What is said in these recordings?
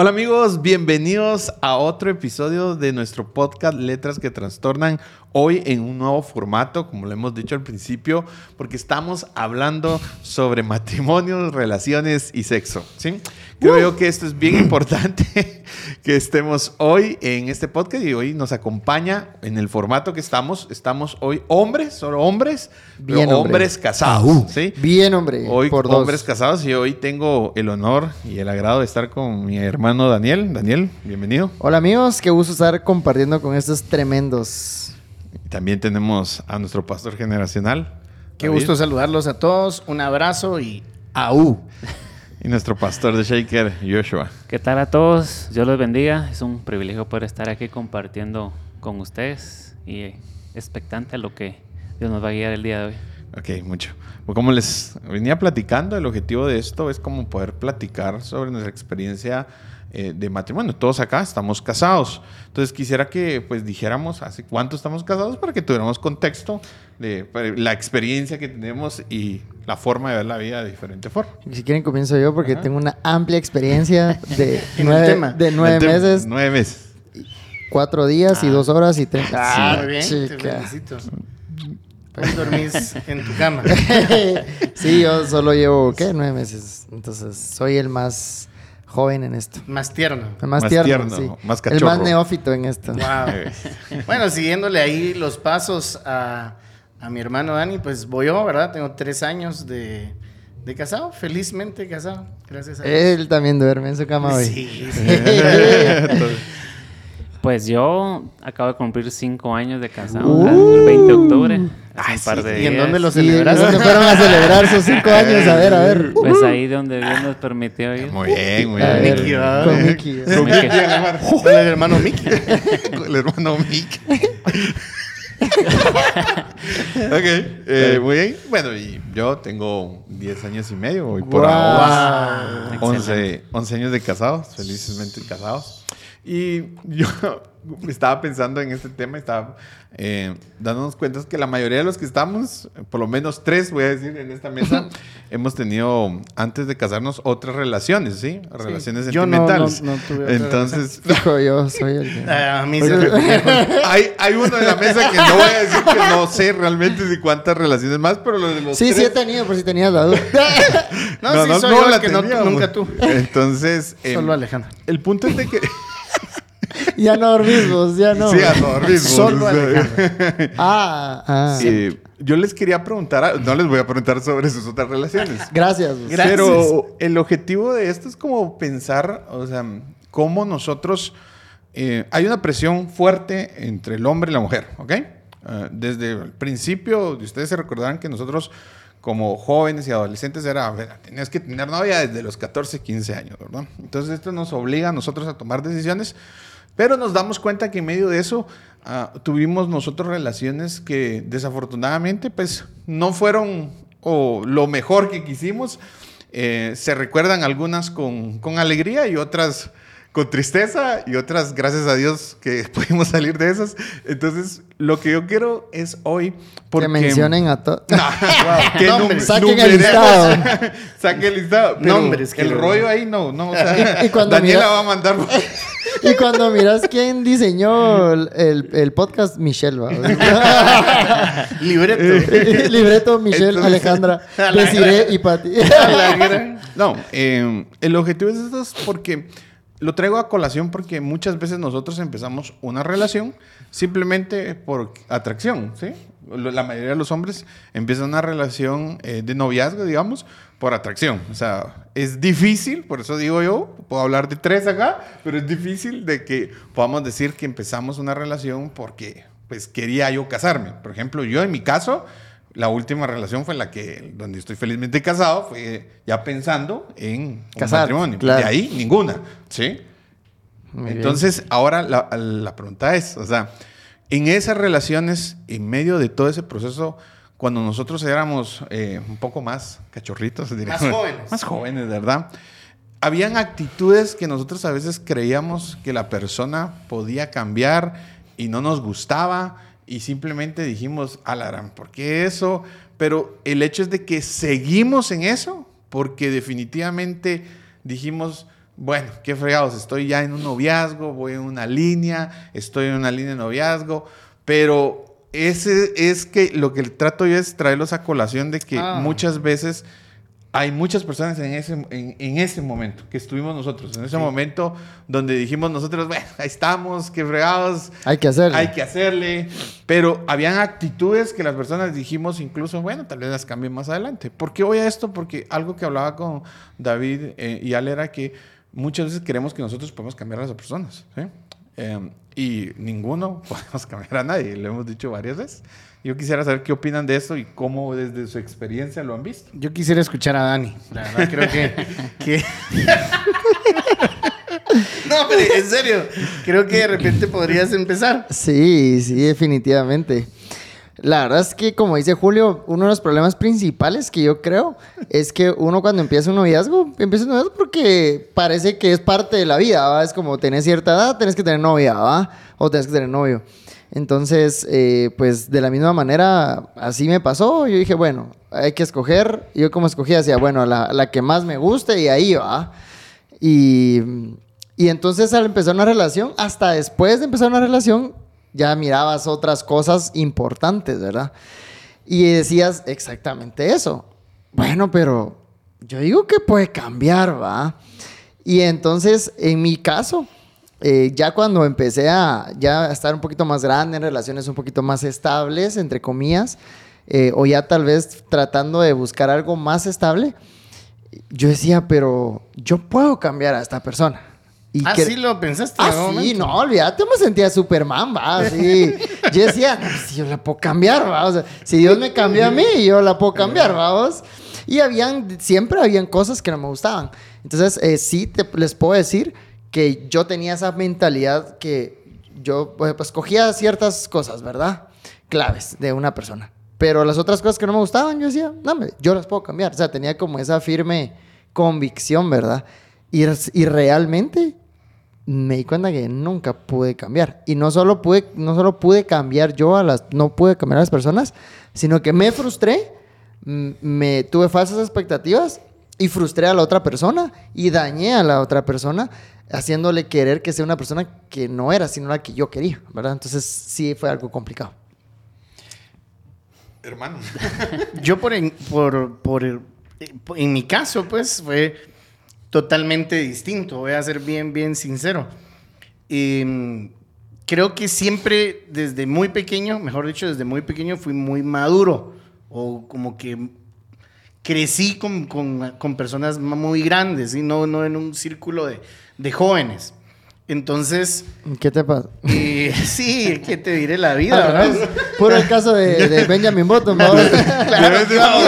Hola amigos, bienvenidos a otro episodio de nuestro podcast Letras que Trastornan. Hoy en un nuevo formato, como lo hemos dicho al principio, porque estamos hablando sobre matrimonios, relaciones y sexo. ¿sí? Creo yo que esto es bien importante que estemos hoy en este podcast y hoy nos acompaña en el formato que estamos. Estamos hoy hombres, solo hombres, Bien, pero hombre. hombres casados. ¿sí? Bien, hombre. Hoy por dos. hombres casados y hoy tengo el honor y el agrado de estar con mi hermano Daniel. Daniel, bienvenido. Hola amigos, qué gusto estar compartiendo con estos tremendos. También tenemos a nuestro pastor generacional. Qué David, gusto saludarlos a todos. Un abrazo y ¡au! Y nuestro pastor de Shaker, Joshua. ¿Qué tal a todos? Dios los bendiga. Es un privilegio poder estar aquí compartiendo con ustedes y expectante a lo que Dios nos va a guiar el día de hoy. Ok, mucho. Pues como les venía platicando, el objetivo de esto es como poder platicar sobre nuestra experiencia eh, de matrimonio. Todos acá estamos casados. Entonces quisiera que pues dijéramos hace cuánto estamos casados para que tuviéramos contexto de para la experiencia que tenemos y la forma de ver la vida de diferente forma. Y Si quieren comienzo yo porque tengo una amplia experiencia de nueve, tema. de nueve El tema- meses, Nueve meses. cuatro días y dos horas y treinta. Ah, Sí, muy bien, te chica. felicito. Pues dormís en tu cama. sí, yo solo llevo, ¿qué? Nueve meses. Entonces, soy el más joven en esto. Más tierno. El más, Más tierno, tierno, sí. más El más cachorro. neófito en esto. Wow. Bueno, siguiéndole ahí los pasos a, a mi hermano Dani, pues voy yo, ¿verdad? Tengo tres años de, de casado, felizmente casado. Gracias a Dios. Él también duerme en su cama hoy. Sí, sí. Pues yo acabo de cumplir cinco años de casado, Uh. el 20 de octubre. Ay, un par sí. de ¿Y en días. dónde lo Sí, celebraste? ¿dónde fueron a celebrar sus cinco años? A ver, a ver. Pues ahí donde Dios nos permitió ir. Muy bien, muy bien. Mickey, con Mickey. Con Mickey. Con el hermano Mickey. el hermano Mick. ok, eh, muy bien. Bueno, y yo tengo 10 años y medio, voy por Wow. ahora Wow. 11, 11 años de casados, felizmente casados. Y yo estaba pensando en este tema, estaba eh, dándonos cuenta que la mayoría de los que estamos, por lo menos tres, voy a decir, en esta mesa, hemos tenido, antes de casarnos, otras relaciones, ¿sí? Relaciones Yo no- no- sentimentales. no tuve otra Entonces, Dijo yo, soy el que... Ah, A mí se me hay, hay uno en la mesa que no voy a decir que no sé realmente de cuántas relaciones más, pero lo de los Sí, sí he tres- tenido, por si tenías la duda. No, sí, soy yo la que no- teníamos. nunca tú. Entonces, em, Solo Alejandro. el punto es de que... ya no dormís vos, ya no. sí, a dormir. pues, Solo. Ah, ah. eh, yo les quería preguntar, a- no les voy a preguntar sobre sus otras relaciones. Gracias. Gracias. Pero el objetivo de esto es como pensar, o sea, cómo nosotros... eh, hay una presión fuerte entre el hombre y la mujer, ¿ok? Eh, desde el principio, ustedes se recordarán que nosotros como jóvenes y adolescentes era, tenías que tener novia desde los 14, 15 años, ¿verdad? Entonces esto nos obliga a nosotros a tomar decisiones, pero nos damos cuenta que en medio de eso ah, tuvimos nosotros relaciones que desafortunadamente pues no fueron o lo mejor que quisimos. Eh, se recuerdan algunas con, con alegría y otras con tristeza y otras, gracias a Dios, que pudimos salir de esas. Entonces, lo que yo quiero es hoy... Porque, Que mencionen a todos. que Nombres. num- Saquen el listado. Saquen el listado. Pero Nombres, que El rollo ahí no, no. O sea, Y- y cuando Daniela mira- va a mandar... y cuando miras quién diseñó el, el- el podcast, Michelle, ¿va? Libreto. Libreto, Michelle, Entonces- Alejandra, Desiree y Pati. No, eh, el objetivo es esto es porque lo traigo a colación porque muchas veces nosotros empezamos una relación simplemente por atracción, ¿sí? La mayoría de los hombres empiezan una relación eh, de noviazgo, digamos, por atracción. O sea, es difícil, por eso digo yo, puedo hablar de tres acá, pero es difícil de que podamos decir que empezamos una relación porque pues quería yo casarme. Por ejemplo, yo en mi caso, la última relación fue la que, donde estoy felizmente casado, fue ya pensando en un Casar, matrimonio. claro. De ahí, ninguna, ¿sí? Muy bien. Entonces, ahora la, la pregunta es, o sea, en esas relaciones, en medio de todo ese proceso, cuando nosotros éramos eh, un poco más cachorritos, diríamos, Más jóvenes. Más jóvenes, ¿verdad? Habían actitudes que nosotros a veces creíamos que la persona podía cambiar y no nos gustaba y simplemente dijimos, alarán, ¿por qué eso? Pero el hecho es de que seguimos en eso porque definitivamente dijimos, bueno, qué fregados, estoy ya en un noviazgo, voy en una línea, estoy en una línea de noviazgo, pero ese es que lo que trato yo es traerlos a colación de que Ah. muchas veces hay muchas personas en ese, en, en ese momento que estuvimos nosotros, en ese momento donde dijimos nosotros, bueno, ahí estamos, qué fregados, Hay que hacerlo. hay que hacerle. Pero habían actitudes que las personas dijimos incluso, bueno, tal vez las cambien más adelante. ¿Por qué voy a esto? Porque algo que hablaba con David eh, y Ale era que muchas veces queremos que nosotros podemos cambiar a las personas. ¿sí? Eh, y ninguno podemos cambiar a nadie, lo hemos dicho varias veces. Yo quisiera saber qué opinan de esto y cómo desde su experiencia lo han visto. Yo quisiera escuchar a Dani. La verdad, creo que. que- no, pero en serio. Creo que de repente podrías empezar. Sí, sí, definitivamente. La verdad es que, como dice Julio, uno de los problemas principales que yo creo es que uno cuando empieza un noviazgo, empieza un noviazgo porque parece que es parte de la vida, ¿va? Es como tenés cierta edad, tenés que tener novia, ¿va? O tenés que tener novio. Entonces, eh, pues de la misma manera, así me pasó. Yo dije, bueno, hay que escoger. Yo como escogía, decía, bueno, la, la que más me guste y ahí va. Y, y entonces al empezar una relación, hasta después de empezar una relación, ya mirabas otras cosas importantes, ¿verdad? Y decías exactamente eso. Bueno, pero yo digo que puede cambiar, ¿va? Y entonces, en mi caso, eh, ya cuando empecé a ya a estar un poquito más grande, en relaciones un poquito más estables, entre comillas, eh, o ya tal vez tratando de buscar algo más estable, yo decía, pero yo puedo cambiar a esta persona. Y Ah, que- sí lo pensaste. en Ah, sí, no, olvídate, me sentía Superman, va, sí. Yo decía, no, si yo la puedo cambiar, va, o sea, si Dios me cambió a mí, yo la puedo cambiar, vamos. Y habían, siempre habían cosas que no me gustaban. Entonces, eh, sí, te- les puedo decir que yo tenía esa mentalidad que yo, pues, cogía ciertas cosas, ¿verdad? Claves de una persona. Pero las otras cosas que no me gustaban, yo decía, no, yo las puedo cambiar. O sea, tenía como esa firme convicción, ¿verdad? Y, y realmente me di cuenta que nunca pude cambiar. Y no solo pude, no solo pude cambiar yo a las, no pude cambiar a las personas, sino que me frustré, m- me tuve falsas expectativas y frustré a la otra persona y dañé a la otra persona haciéndole querer que sea una persona que no era, sino la que yo quería, ¿verdad? Entonces sí fue algo complicado. Hermano. Yo por en, por, por el- en mi caso, pues, fue totalmente distinto. Voy a ser bien, bien sincero. Em, creo que siempre, desde muy pequeño, mejor dicho, desde muy pequeño, fui muy maduro. O como que crecí con, con- con personas muy grandes y no, no en un círculo de, de jóvenes. Entonces, ¿Qué te pasa? eh, sí, ¿qué te diré la vida? Al verdad? Puro el caso de, de Benjamin Button, ¿no? Claro, que vamos,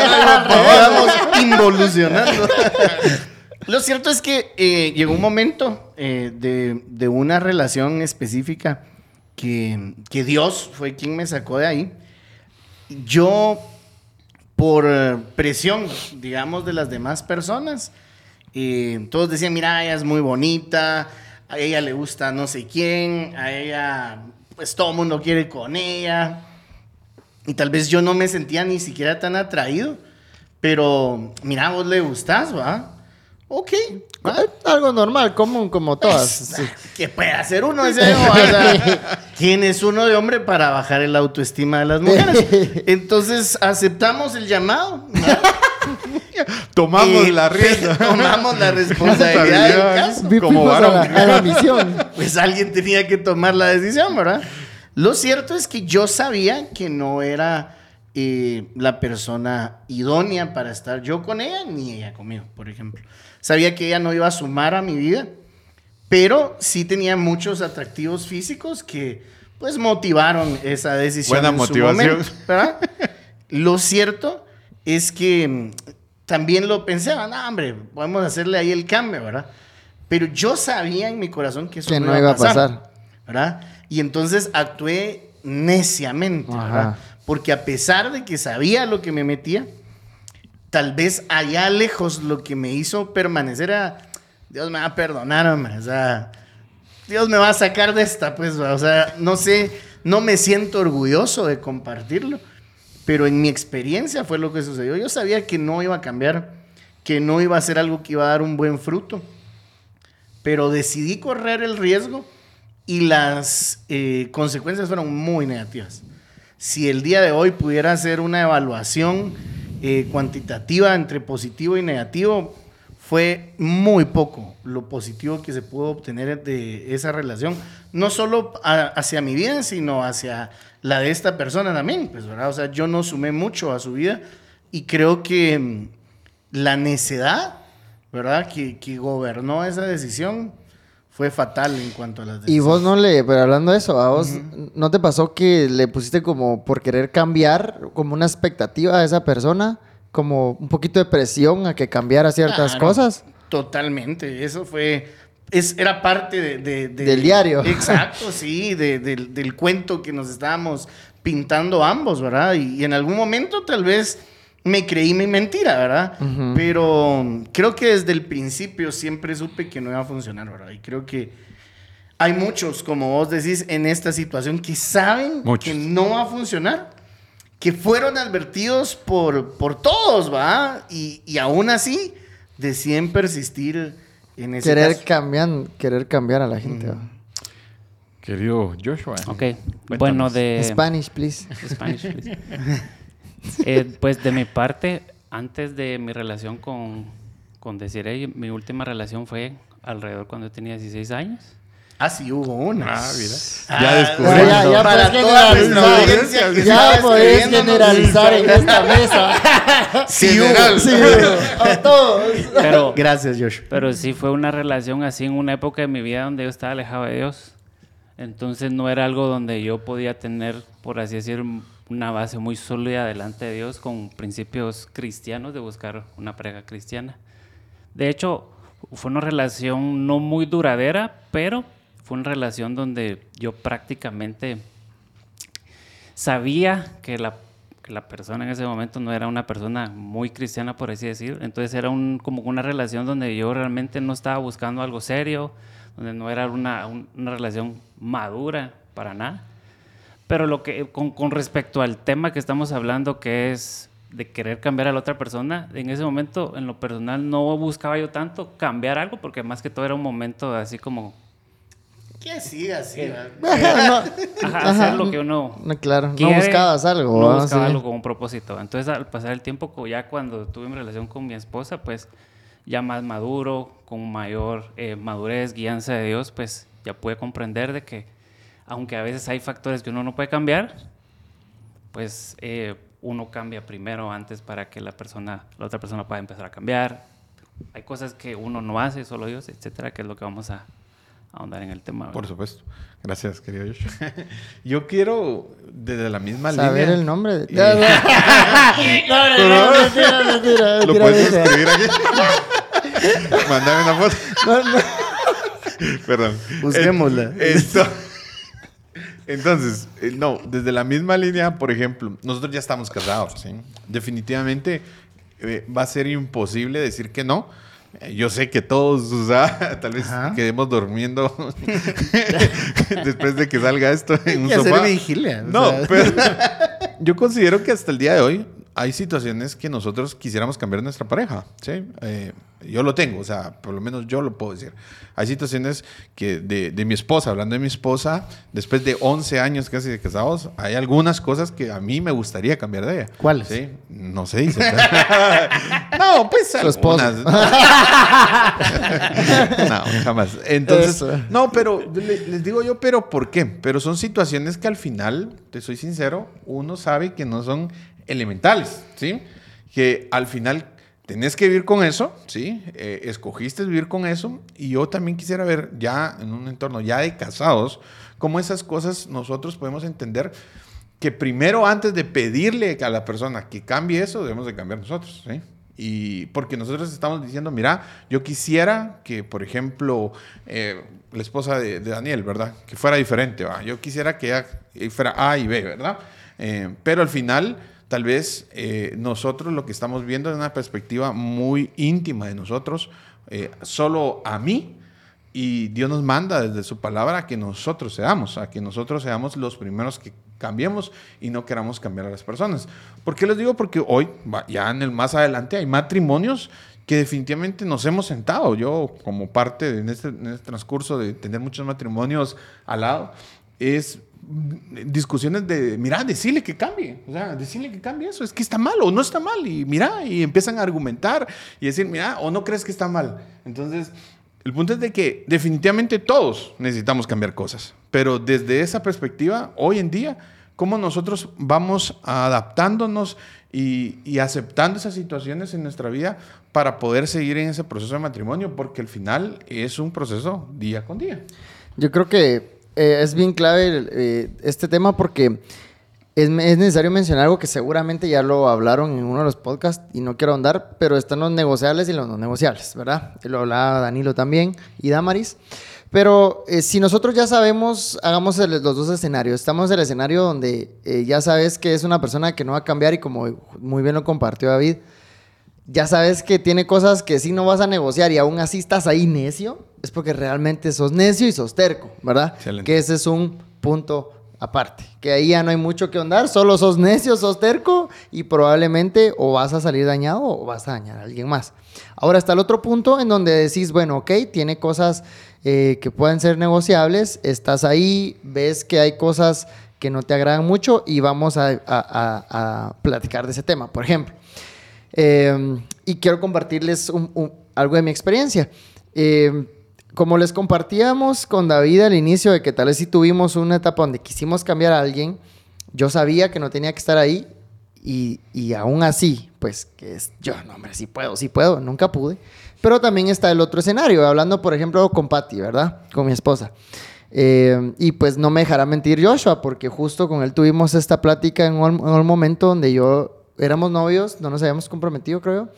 vamos involucionando. Lo cierto es que eh, llegó un momento eh, de, de una relación específica que, que Dios fue quien me sacó de ahí. Yo, por eh, presión, digamos, de las demás personas, eh, todos decían, mira, ella es muy bonita, a ella le gusta no sé quién, a ella, pues todo el mundo quiere con ella. Y tal vez yo no me sentía ni siquiera tan atraído. Pero, mira, vos le gustás, ¿va? Ok. ¿va? Algo normal, común, como todas. sí. ¿Qué puede hacer uno? Ese, o sea, ¿Quién es uno de hombre para bajar el autoestima de las mujeres? Entonces, aceptamos el llamado. ¿va? Tomamos Y la rienda. Tomamos la responsabilidad del caso. Como fuimos a varón. la, a la misión. Pues alguien tenía que tomar la decisión, ¿verdad? Lo cierto es que yo sabía que no era eh, la persona idónea para estar yo con ella, ni ella conmigo, por ejemplo. Sabía que ella no iba a sumar a mi vida, pero sí tenía muchos atractivos físicos que pues motivaron esa decisión. Buena en su motivación. momento, ¿verdad? Lo cierto es que mm, también lo pensé, ah, hombre, podemos hacerle ahí el cambio, ¿verdad? Pero yo sabía en mi corazón que eso Que no, iba a pasar. ¿verdad? Y entonces actué neciamente, Ajá. ¿verdad? Porque a pesar de que sabía lo que me metía, tal vez allá lejos lo que me hizo permanecer era, Dios me va a perdonar, hombre, o sea, Dios me va a sacar de esta, pues, o sea, no sé, no me siento orgulloso de compartirlo, pero en mi experiencia fue lo que sucedió. Yo sabía que no iba a cambiar, que no iba a ser algo que iba a dar un buen fruto. pero decidí correr el riesgo y las eh, consecuencias fueron muy negativas. Si el día de hoy pudiera hacer una evaluación eh, cuantitativa entre positivo y negativo, fue muy poco lo positivo que se pudo obtener de esa relación, no solo a- hacia mi vida, sino hacia la de esta persona también, pues, ¿verdad? O sea, yo no sumé mucho a su vida y creo que mm, la necedad, ¿verdad? Que, que gobernó esa decisión fue fatal en cuanto a las Y decisiones. vos no le, pero hablando de eso, ¿a vos no te pasó que le pusiste como por querer cambiar, como una expectativa a esa persona, como un poquito de presión a que cambiara ciertas Claro, cosas? Totalmente, eso fue, es, era parte de, de- de- Del diario. Exacto, sí, de- del, del cuento que nos estábamos pintando ambos, ¿verdad? Y, y en algún momento tal vez me creí mi mentira, ¿verdad? Pero creo que desde el principio siempre supe que no iba a funcionar, ¿verdad? Y creo que hay muchos, como vos decís, en esta situación que saben Muchos. que no va a funcionar que fueron advertidos por, por todos, ¿va? Y, y aún así deciden persistir en ese Querer, caso. cambiar, querer cambiar a la gente. ¿va? Querido Joshua. Ok, bueno, de... Spanish, please. Spanish, please. Eh, pues de mi parte, antes de mi relación con, con Desiree, mi última relación fue alrededor cuando yo tenía 16 años. Ah, sí, hubo una. Ah, mira. Ah, Ya descubrí. Ya, ya, ya Para generalizar. Ya podés escribiéndonos. generalizar en esta mesa. Sí, hubo. Sí, a todos. Pero, Gracias, Josh. pero sí fue una relación así en una época de mi vida donde yo estaba alejado de Dios. Entonces no era algo donde yo podía tener, por así decir, una base muy sólida delante de Dios con principios cristianos de buscar una pareja cristiana. De hecho, fue una relación no muy duradera, pero fue una relación donde yo prácticamente sabía que la, que la persona en ese momento no era una persona muy cristiana, por así decir. Entonces era un, como una relación donde yo realmente no estaba buscando algo serio, donde no era una, un- una relación madura para nada. Pero lo que, con, con respecto al tema que estamos hablando, que es de querer cambiar a la otra persona, en ese momento, en lo personal, no buscaba yo tanto cambiar algo, porque más que todo era un momento así como Que siga así. No, ajá, hacer lo que uno no, claro, no quiere, buscabas algo. No ¿va? buscaba Sí. algo con un propósito. Entonces, al pasar el tiempo, ya cuando tuve mi relación con mi esposa, pues ya más maduro, con mayor eh, madurez, guianza de Dios, pues ya pude comprender de que, aunque a veces hay factores que uno no puede cambiar, pues eh, uno cambia primero antes para que la persona, la otra persona pueda empezar a cambiar. Hay cosas que uno no hace, solo Dios, etcétera, que es lo que vamos a ahondar en el tema. Por ¿verdad? supuesto. Gracias, querido Joshua. Yo quiero, desde la misma Saber línea... el nombre. De... Y- No, no. No, no, no, mentira, mentira, ¿Lo puedes escribir aquí? Mándame una foto. No, no. Perdón. Busquémosla. Eh, esto- Entonces, eh, no, desde la misma línea, por ejemplo, nosotros ya estamos casados, ¿sí? Definitivamente eh, va a ser imposible decir que no. Yo sé que todos, o sea, tal vez Ajá. quedemos durmiendo después de que salga esto en un hacer sofá. vigilia. No, sea. pero yo considero que hasta el día de hoy hay situaciones que nosotros quisiéramos cambiar nuestra pareja, ¿sí? Eh, yo lo tengo, o sea, por lo menos yo lo puedo decir. Hay situaciones que de, de mi esposa, hablando de mi esposa, después de 11 años casi de casados, hay algunas cosas que a mí me gustaría cambiar de ella. ¿Cuáles? Sí, no se dice. no, pues Su esposa. no, jamás. Entonces, Eso. no, pero le- les digo yo, pero ¿por qué? Pero son situaciones que al final, te soy sincero, uno sabe que no son elementales, ¿sí? Que al final tenés que vivir con eso, ¿sí? Eh, escogiste vivir con eso y yo también quisiera ver ya en un entorno ya de casados, cómo esas cosas nosotros podemos entender que primero antes de pedirle a la persona que cambie eso, debemos de cambiar nosotros, ¿sí? Y porque nosotros estamos diciendo, mira, yo quisiera que, por ejemplo, eh, la esposa de, Daniel, ¿verdad? Que fuera diferente, ¿va? Yo quisiera que ella fuera A y B, ¿verdad? Eh, pero al final, tal vez eh, nosotros lo que estamos viendo es una perspectiva muy íntima de nosotros, eh, solo a mí, y Dios nos manda desde su palabra a que nosotros seamos, a que nosotros seamos los primeros que cambiemos y no queramos cambiar a las personas. ¿Por qué les digo? Porque hoy, ya en el más adelante, hay matrimonios que definitivamente nos hemos sentado, yo como parte de, en, este, en este transcurso de tener muchos matrimonios al lado, es discusiones de, mira, decirle que cambie, o sea, decirle que cambie eso, es que está mal o no está mal, y mira, y empiezan a argumentar y decir, mira, o no crees que está mal. Entonces, el punto es de que definitivamente todos necesitamos cambiar cosas, pero desde esa perspectiva, hoy en día, cómo nosotros vamos adaptándonos y, y, aceptando esas situaciones en nuestra vida para poder seguir en ese proceso de matrimonio, porque al final es un proceso día con día. Yo creo que eh, es bien clave eh, este tema porque es, es, necesario mencionar algo que seguramente ya lo hablaron en uno de los podcasts y no quiero ahondar, pero están los negociables y los no negociables, ¿verdad? Lo hablaba Danilo también y Damaris. Pero eh, si nosotros ya sabemos, hagamos los dos escenarios. Estamos en el escenario donde ya sabes que es una persona que no va a cambiar y como muy bien lo compartió David, ya sabes que tiene cosas que sí no vas a negociar y aún así estás ahí necio, es porque realmente sos necio y sos terco, ¿verdad? Excelente. Que ese es un punto aparte. Que ahí ya no hay mucho que andar, solo sos necio, sos terco y probablemente o vas a salir dañado o vas a dañar a alguien más. Ahora está el otro punto en donde decís, bueno, ok, tiene cosas eh, que pueden ser negociables, estás ahí, ves que hay cosas que no te agradan mucho y vamos a, a, a, a platicar de ese tema. Por ejemplo, eh, y quiero compartirles un, un, algo de mi experiencia. Eh, como les compartíamos con David al inicio de que tal vez si tuvimos una etapa donde quisimos cambiar a alguien, yo sabía que no tenía que estar ahí y, y aún así, pues que es, yo, no, hombre, sí puedo, sí puedo, nunca pude. Pero también está el otro escenario, hablando por ejemplo con Patty, ¿verdad? Con mi esposa. Eh, y pues no me dejará mentir Joshua, porque justo con él tuvimos esta plática en un, en un momento donde yo éramos novios, no nos habíamos comprometido, creo.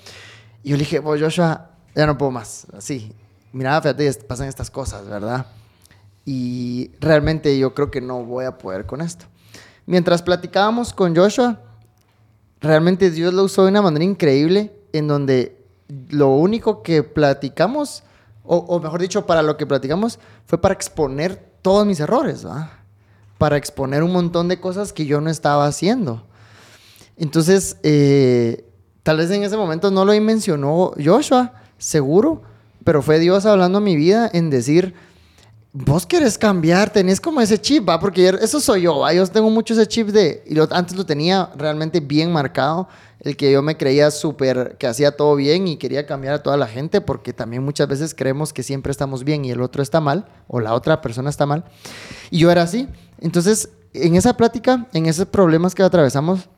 Y yo le dije, pues Joshua, ya no puedo más. Así, mira, fíjate, pasan estas cosas, ¿verdad? Y realmente yo creo que no voy a poder con esto. Mientras platicábamos con Joshua, realmente Dios lo usó de una manera increíble, en donde lo único que platicamos, o, o mejor dicho, para lo que platicamos, fue para exponer todos mis errores, ¿verdad? Para exponer un montón de cosas que yo no estaba haciendo. Entonces, eh, tal vez en ese momento no lo mencionó Joshua, seguro, pero fue Dios hablando a mi vida en decir, vos querés cambiar, tenés como ese chip, ¿va? Porque eso soy yo, ¿va? Yo tengo mucho ese chip de, y lo, antes lo tenía realmente bien marcado, el que yo me creía súper, que hacía todo bien y quería cambiar a toda la gente, porque también muchas veces creemos que siempre estamos bien y el otro está mal, o la otra persona está mal. Y yo era así. Entonces, en esa plática, en esos problemas que atravesamos,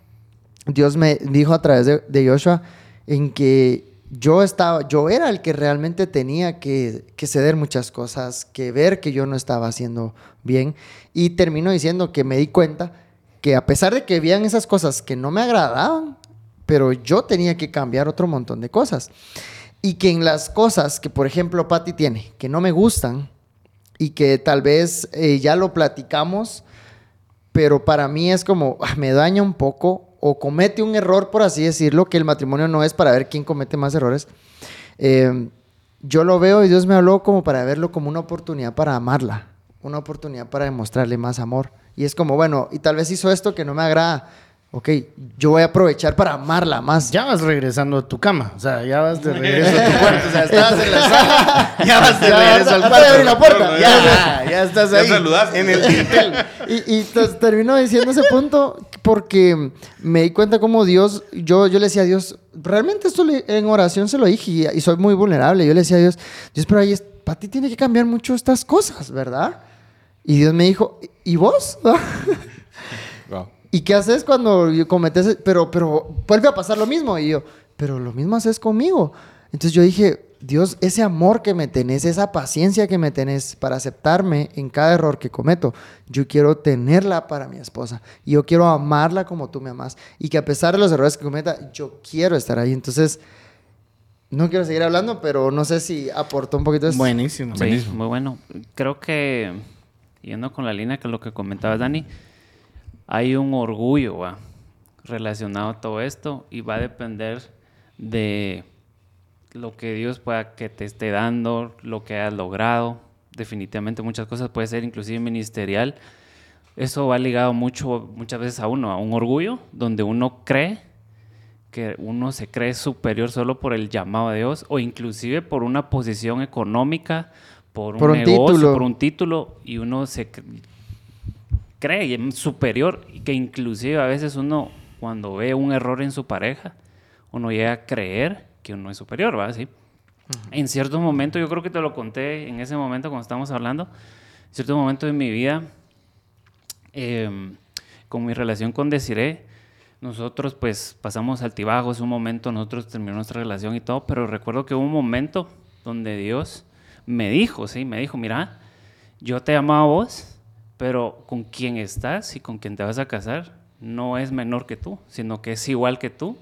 Dios me dijo a través de, de, Joshua en que yo estaba, yo era el que realmente tenía que, ceder muchas cosas, que ver que yo no estaba haciendo bien. Y termino diciendo que me di cuenta que a pesar de que habían esas cosas que no me agradaban, pero yo tenía que cambiar otro montón de cosas. Y que en las cosas que, por ejemplo, Patty tiene, que no me gustan y que tal vez eh, ya lo platicamos, pero para mí es como, ah, me daña un poco o comete un error, por así decirlo, que el matrimonio no es para ver quién comete más errores. Eh, yo lo veo y Dios me habló como para verlo como una oportunidad para amarla, una oportunidad para demostrarle más amor. Y es como, bueno, y tal vez hizo esto que no me agrada, ok, yo voy a aprovechar para amarla más. Ya vas regresando a tu cama, o sea, ya vas de regreso a tu cuarto, o sea, estabas en la sala, ya vas de regreso al cuarto. abrir la puerta. Ya, ya estás ahí, saludaste. en el tintel. Y, y termino diciendo ese punto porque me di cuenta como Dios, yo, yo le decía a Dios, realmente esto le, en oración se lo dije y, y, soy muy vulnerable. Yo le decía a Dios, Dios, pero ahí, para ti tiene que cambiar mucho estas cosas, ¿verdad? Y Dios me dijo, ¿y vos? ¿Y qué haces cuando cometes? Pero, pero vuelve a pasar lo mismo. Y yo, pero lo mismo haces conmigo. Entonces yo dije, Dios, ese amor que me tenés, esa paciencia que me tenés para aceptarme en cada error que cometo, yo quiero tenerla para mi esposa. Y yo quiero amarla como tú me amas. Y que a pesar de los errores que cometa, yo quiero estar ahí. Entonces, no quiero seguir hablando, pero no sé si aportó un poquito de Buenísimo. Sí, Buenísimo. muy bueno. Creo que, yendo con la línea que lo que comentaba Dani, hay un orgullo ¿va? relacionado a todo esto y va a depender de lo que Dios pueda que te esté dando, lo que has logrado. Definitivamente muchas cosas puede ser inclusive ministerial. Eso va ligado mucho, muchas veces a uno, a un orgullo, donde uno cree que uno se cree superior solo por el llamado de Dios o inclusive por una posición económica, por un, Por un negocio, título. por un título y uno se cree superior y que inclusive a veces uno cuando ve un error en su pareja, uno llega a creer que uno es superior, ¿va? ¿Sí? En ciertos momentos, yo creo que te lo conté en ese momento cuando estábamos hablando, en ciertos momentos de mi vida, eh, con mi relación con Desiree, nosotros pues pasamos altibajos, un momento nosotros terminamos nuestra relación y todo, pero recuerdo que hubo un momento donde Dios me dijo, sí, me dijo, mira, yo te amo a vos, pero con quien estás y con quien te vas a casar no es menor que tú, sino que es igual que tú.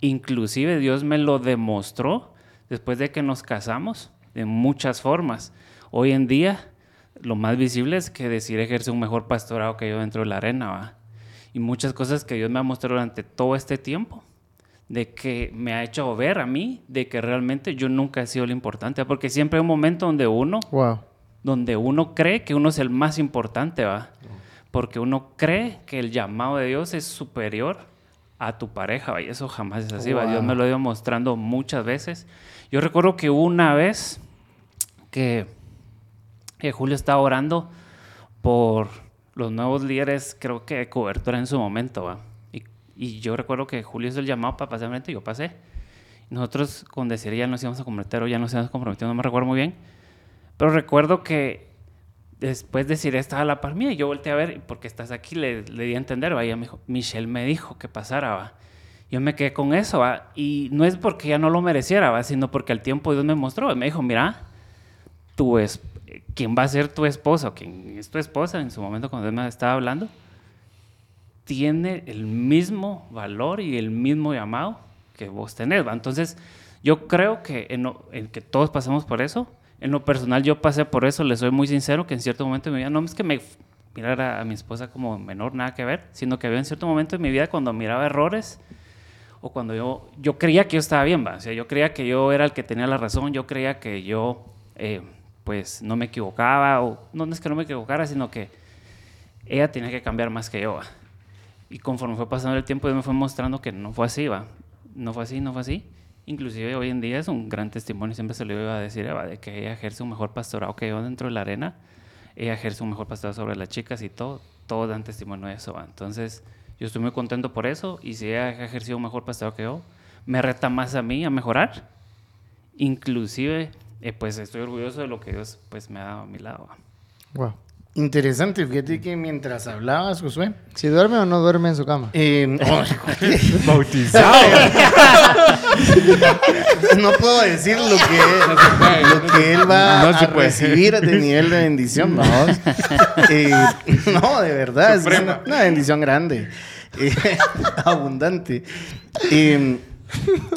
Inclusive Dios me lo demostró después de que nos casamos de muchas formas. Hoy en día lo más visible es que decir ejerce un mejor pastorado que yo dentro de la arena, ¿va? Y muchas cosas que Dios me ha mostrado durante todo este tiempo, de que me ha hecho ver a mí, de que realmente yo nunca he sido lo importante, porque siempre hay un momento donde uno Wow. Donde uno cree que uno es el más importante, ¿va? Porque uno cree que el llamado de Dios es superior a tu pareja, ¿va? Y eso jamás es así, ¿va? Dios me lo ha ido mostrando muchas veces. Yo recuerdo que una vez que, que Julio estaba orando por los nuevos líderes, creo que de cobertura en su momento, ¿va? Y, y yo recuerdo que Julio hizo el llamado para pasar frente y yo pasé. Nosotros con decir ya nos íbamos a comprometer o ya nos íbamos a comprometer, no me recuerdo muy bien. Pero recuerdo que después de decir estaba a la par mía y yo volteé a ver, porque estás aquí, le, le di a entender, ¿va? Y ella me dijo, Michelle me dijo que pasara, ¿va? Yo me quedé con eso, ¿va? Y no es porque ya no lo mereciera, ¿va? Sino porque al tiempo Dios me mostró, me dijo, mira, tú es, quien va a ser tu esposa o quien es tu esposa en su momento cuando Dios me estaba hablando, tiene el mismo valor y el mismo llamado que vos tenés, ¿va? Entonces, yo creo que, en, en que todos pasamos por eso. En lo personal, yo pasé por eso, le soy muy sincero, que en cierto momento de mi vida, no es que me mirara a mi esposa como menor, nada que ver, sino que había en cierto momento de mi vida cuando miraba errores o cuando yo, yo creía que yo estaba bien, ¿va? O sea, yo creía que yo era el que tenía la razón, yo creía que yo, eh, pues, no me equivocaba, o no es que no me equivocara, sino que ella tenía que cambiar más que yo, ¿va? Y conforme fue pasando el tiempo, Dios me fue mostrando que no fue así, ¿va? No fue así, no fue así. Inclusive hoy en día es un gran testimonio, siempre se lo iba a decir, Eva, de que ella ejerce un mejor pastorado que yo dentro de la arena. Ella ejerce un mejor pastorado sobre las chicas y todo, todos dan testimonio de eso. Entonces, yo estoy muy contento por eso y si ella ha ejercido un mejor pastorado que yo, me reta más a mí a mejorar. Inclusive, eh, pues estoy orgulloso de lo que Dios pues me ha dado a mi lado. Wow. Interesante, fíjate que mientras hablabas, Josué, ¿Si duerme o no duerme en su cama? eh, Bautizado. no puedo decir lo que, lo que él va No se a recibir de nivel de bendición, vamos. Eh, no, de verdad, es Suprema. una, una bendición grande, eh, abundante. Eh,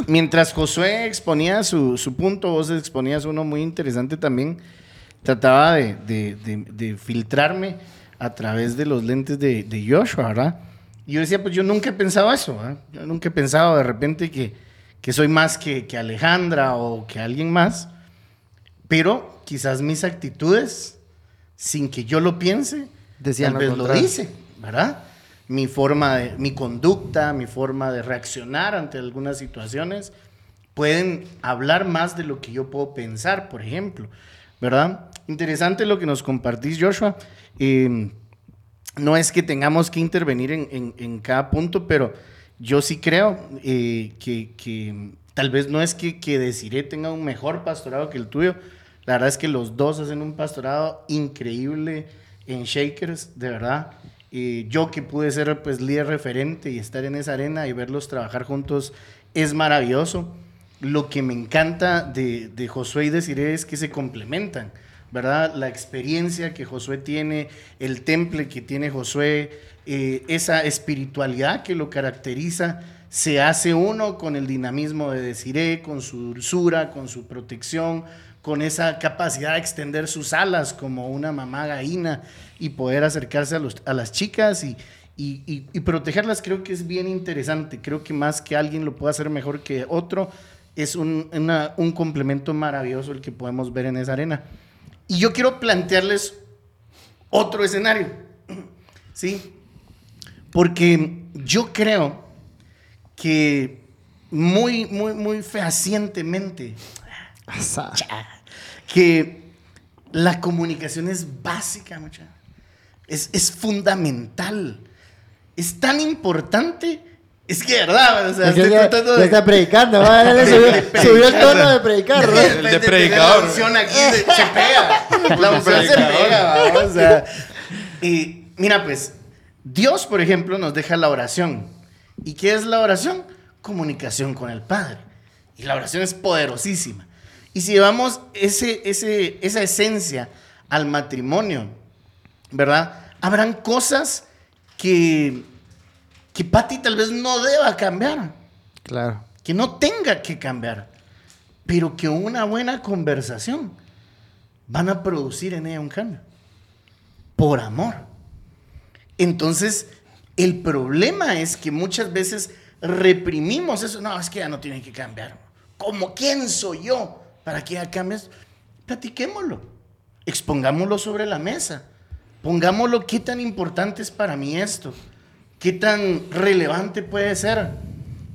mientras Josué exponía su, su punto, vos exponías uno muy interesante también. Trataba de, de- de- de filtrarme a través de los lentes de, de Joshua, ¿verdad? Y yo decía, pues yo nunca he pensado eso, ¿verdad? Yo nunca he pensado de repente que, que soy más que, que Alejandra o que alguien más, pero quizás mis actitudes, sin que yo lo piense, Decían tal lo vez lo dice, ¿verdad? Mi forma de, mi conducta, mi forma de reaccionar ante algunas situaciones, pueden hablar más de lo que yo puedo pensar, por ejemplo, ¿verdad? Interesante lo que nos compartís, Joshua. Eh, no es que tengamos que intervenir en, en- en cada punto, pero yo sí creo eh, que, que tal vez no es que, que tenga un mejor pastorado que el tuyo. La verdad es que los dos hacen un pastorado increíble en Shakers, de verdad. Eh, yo que pude ser pues líder referente y estar en esa arena y verlos trabajar juntos es maravilloso. Lo que me encanta de, de Josué y Desiree es que se complementan. ¿Verdad? La experiencia que Josué tiene, el temple que tiene Josué, eh, esa espiritualidad que lo caracteriza, se hace uno con el dinamismo de Desiree, con su dulzura, con su protección, con esa capacidad de extender sus alas como una mamá gallina y poder acercarse a, los- a las chicas y, y- y- y protegerlas. Creo que es bien interesante. Creo que más que alguien lo pueda hacer mejor que otro, es un, una- un complemento maravilloso el que podemos ver en esa arena. Y yo quiero plantearles otro escenario, ¿sí? Porque yo creo que muy, muy, muy fehacientemente que la comunicación es básica, mucha. Es, es fundamental. Es tan importante. Es que, ¿verdad? O sea, Es que estoy ya, tratando ya de... está predicando, ¿va? Le subió, subió el tono de predicar, ¿no? El de predicador. La unción aquí se, se pega. La unción se predicador. pega, ¿va? O sea, y mira, pues, Dios, por ejemplo, nos deja la oración. ¿Y qué es la oración? Comunicación con el Padre. Y la oración es poderosísima. Y si llevamos ese, ese, esa esencia al matrimonio, ¿verdad? Habrán cosas que, que Patti tal vez no deba cambiar Claro. que no tenga que cambiar, pero que una buena conversación van a producir en ella un cambio. Por amor. Entonces, el problema es que muchas veces reprimimos eso. No, es que ya no tiene que cambiar. ¿Cómo? ¿Quién soy yo para que ya cambies? Platiquémoslo. Expongámoslo sobre la mesa. Pongámoslo qué tan importante es para mí esto. ¿Qué tan relevante puede ser?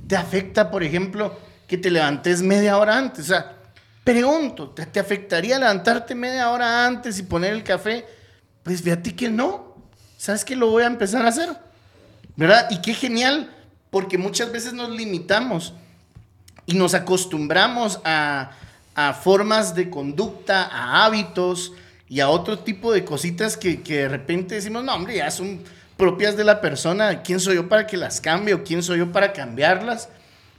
¿Te afecta, por ejemplo, que te levantes media hora antes? O sea, pregunto, ¿te, te afectaría levantarte media hora antes y poner el café? Pues fíjate que no. ¿Sabes que lo voy a empezar a hacer? ¿Verdad? Y qué genial, porque muchas veces nos limitamos y nos acostumbramos a, a formas de conducta, a hábitos y a otro tipo de cositas que, que de repente decimos, no, hombre, ya son propias de la persona, ¿quién soy yo para que las cambie o quién soy yo para cambiarlas?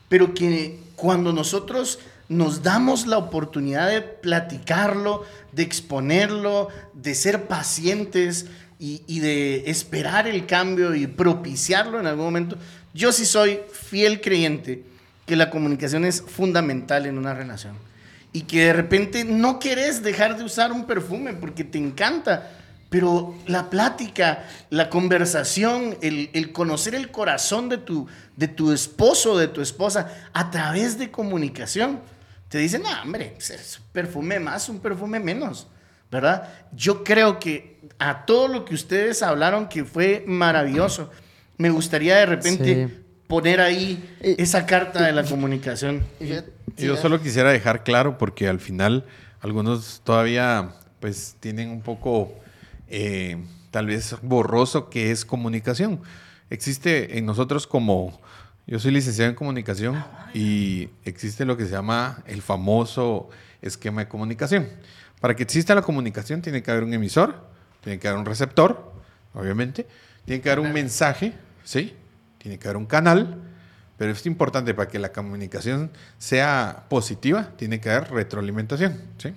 Pero que cuando nosotros nos damos la oportunidad de platicarlo, de exponerlo, de ser pacientes y, de esperar el cambio y propiciarlo en algún momento, yo sí soy fiel creyente que la comunicación es fundamental en una relación. Y que de repente no querés dejar de usar un perfume porque te encanta, pero la plática, la conversación, el, el conocer el corazón de tu, de tu esposo o de tu esposa a través de comunicación, te dicen, no, hombre, es un perfume más, un perfume menos, ¿verdad? Yo creo que a todo lo que ustedes hablaron, que fue maravilloso, me gustaría de repente Sí. poner ahí esa carta de la comunicación. Yo solo quisiera dejar claro porque al final algunos todavía pues tienen un poco eh, tal vez borroso que es comunicación. Existe en nosotros como, yo soy licenciado en comunicación y existe lo que se llama el famoso esquema de comunicación. Para que exista la comunicación tiene que haber un emisor, tiene que haber un receptor, obviamente, tiene que haber un mensaje, ¿sí? Tiene que haber un canal, pero es importante para que la comunicación sea positiva, tiene que haber retroalimentación, ¿sí?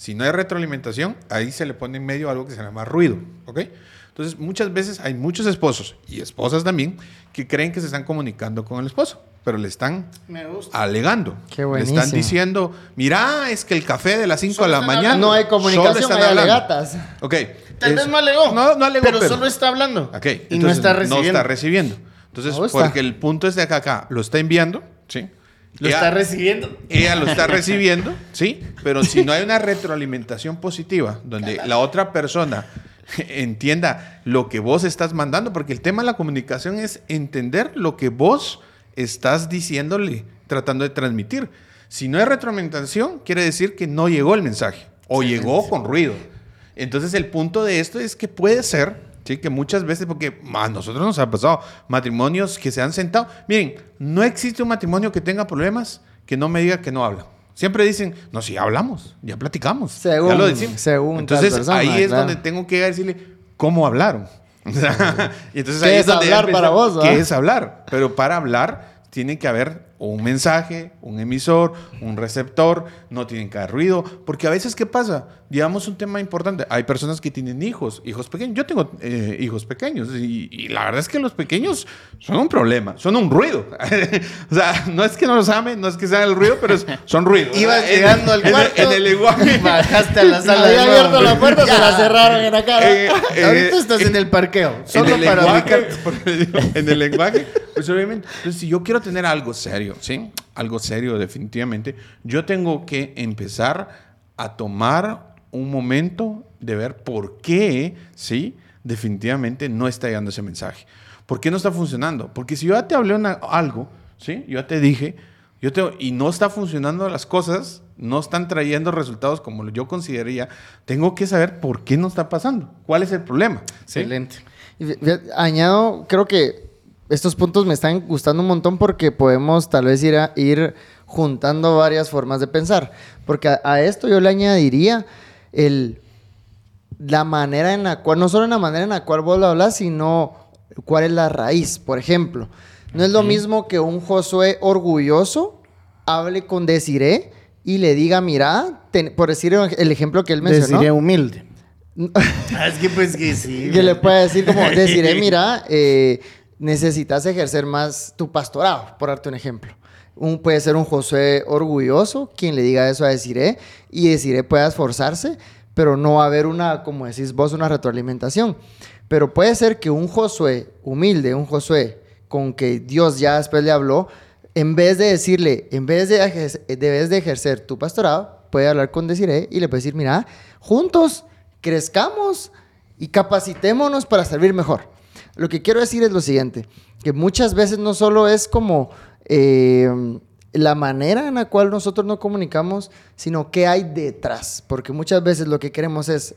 Si no hay retroalimentación, ahí se le pone en medio algo que se llama ruido, ¿ok? Entonces, muchas veces hay muchos esposos y esposas también que creen que se están comunicando con el esposo, pero le están Me gusta. alegando. Qué le están diciendo, mira, es que el café de las 5 de la mañana. hablando. No hay solo comunicación, están hay hablando". alegatas. Ok. Tal es- vez no alegó. No, no alegó, pero, solo está hablando. Ok, y entonces no está recibiendo. No está recibiendo. Entonces, porque el punto es de acá a acá, lo está enviando, ¿sí? Lo Ella- está recibiendo. ella lo está recibiendo, ¿sí? Pero si no hay una retroalimentación positiva, donde la otra persona entienda lo que vos estás mandando, porque el tema de la comunicación es entender lo que vos estás diciéndole, tratando de transmitir. Si no hay retroalimentación, quiere decir que no llegó el mensaje o llegó con ruido. Entonces el punto de esto es que puede ser, ¿sí? que muchas veces, porque a nosotros nos ha pasado matrimonios que se han sentado. Miren, no existe un matrimonio que tenga problemas que no me diga que no habla. Siempre dicen, no, si hablamos, ya platicamos. Según- ya lo decimos. según Entonces persona, ahí es claro. donde tengo que decirle cómo hablaron. Y entonces ¿Qué ahí es hablar para vos, va? ¿Qué es hablar? Pero para hablar tiene que haber un mensaje, un emisor, un receptor, no tienen que haber ruido, porque a veces, ¿qué pasa? Digamos un tema importante, hay personas que tienen hijos, hijos pequeños, yo tengo eh, hijos pequeños, y, y la verdad es que los pequeños son un problema, son un ruido. o sea, no es que no los amen, no es que sean el ruido, pero es- son ruido. Ibas En- llegando al en el- cuarto. En el lenguaje. Bajaste a la sala Había abierto la puerta, se la Ya. cerraron en la cara. Eh, eh, Ahorita estás en el parqueo. en Solo el para lenguaje, ubicar. porque digo, en el lenguaje, pues obviamente, entonces si yo quiero tener algo serio, ¿sí? Algo serio definitivamente, yo tengo que empezar a tomar un momento de ver por qué, ¿sí? Definitivamente no está llegando ese mensaje. ¿Por qué no está funcionando? Porque si yo ya te hablé una- algo, ¿sí? Yo ya te dije, Yo tengo, y no está funcionando las cosas, no están trayendo resultados como yo consideraría. Tengo que saber por qué no está pasando. ¿Cuál es el problema? Excelente. Añado, creo que estos puntos me están gustando un montón porque podemos tal vez ir, a- ir juntando varias formas de pensar. Porque a, a esto yo le añadiría el, la manera en la cual, no solo en la manera en la cual vos lo hablas, sino cuál es la raíz. Por ejemplo, no es lo mismo que un Josué orgulloso hable con Desiré y le diga, mira, ten- por decir el ejemplo que él mencionó. Deciré humilde. Ah, es que pues que sí. que le puede decir como, deciré, mira, eh, necesitas ejercer más tu pastorado, por darte un ejemplo. Un, puede ser un Josué orgulloso quien le diga eso a Desiré y Desiré pueda esforzarse, pero no va a haber una, como decís vos, una retroalimentación. Pero puede ser que un Josué humilde, un Josué con que Dios ya después le habló, en vez de decirle, en vez de, ejer- debes de ejercer tu pastorado, puede hablar con Desiré y le puede decir, mira, juntos crezcamos y capacitémonos para servir mejor. Lo que quiero decir es lo siguiente, que muchas veces no solo es como eh, la manera en la cual nosotros nos comunicamos, sino qué hay detrás, porque muchas veces lo que queremos es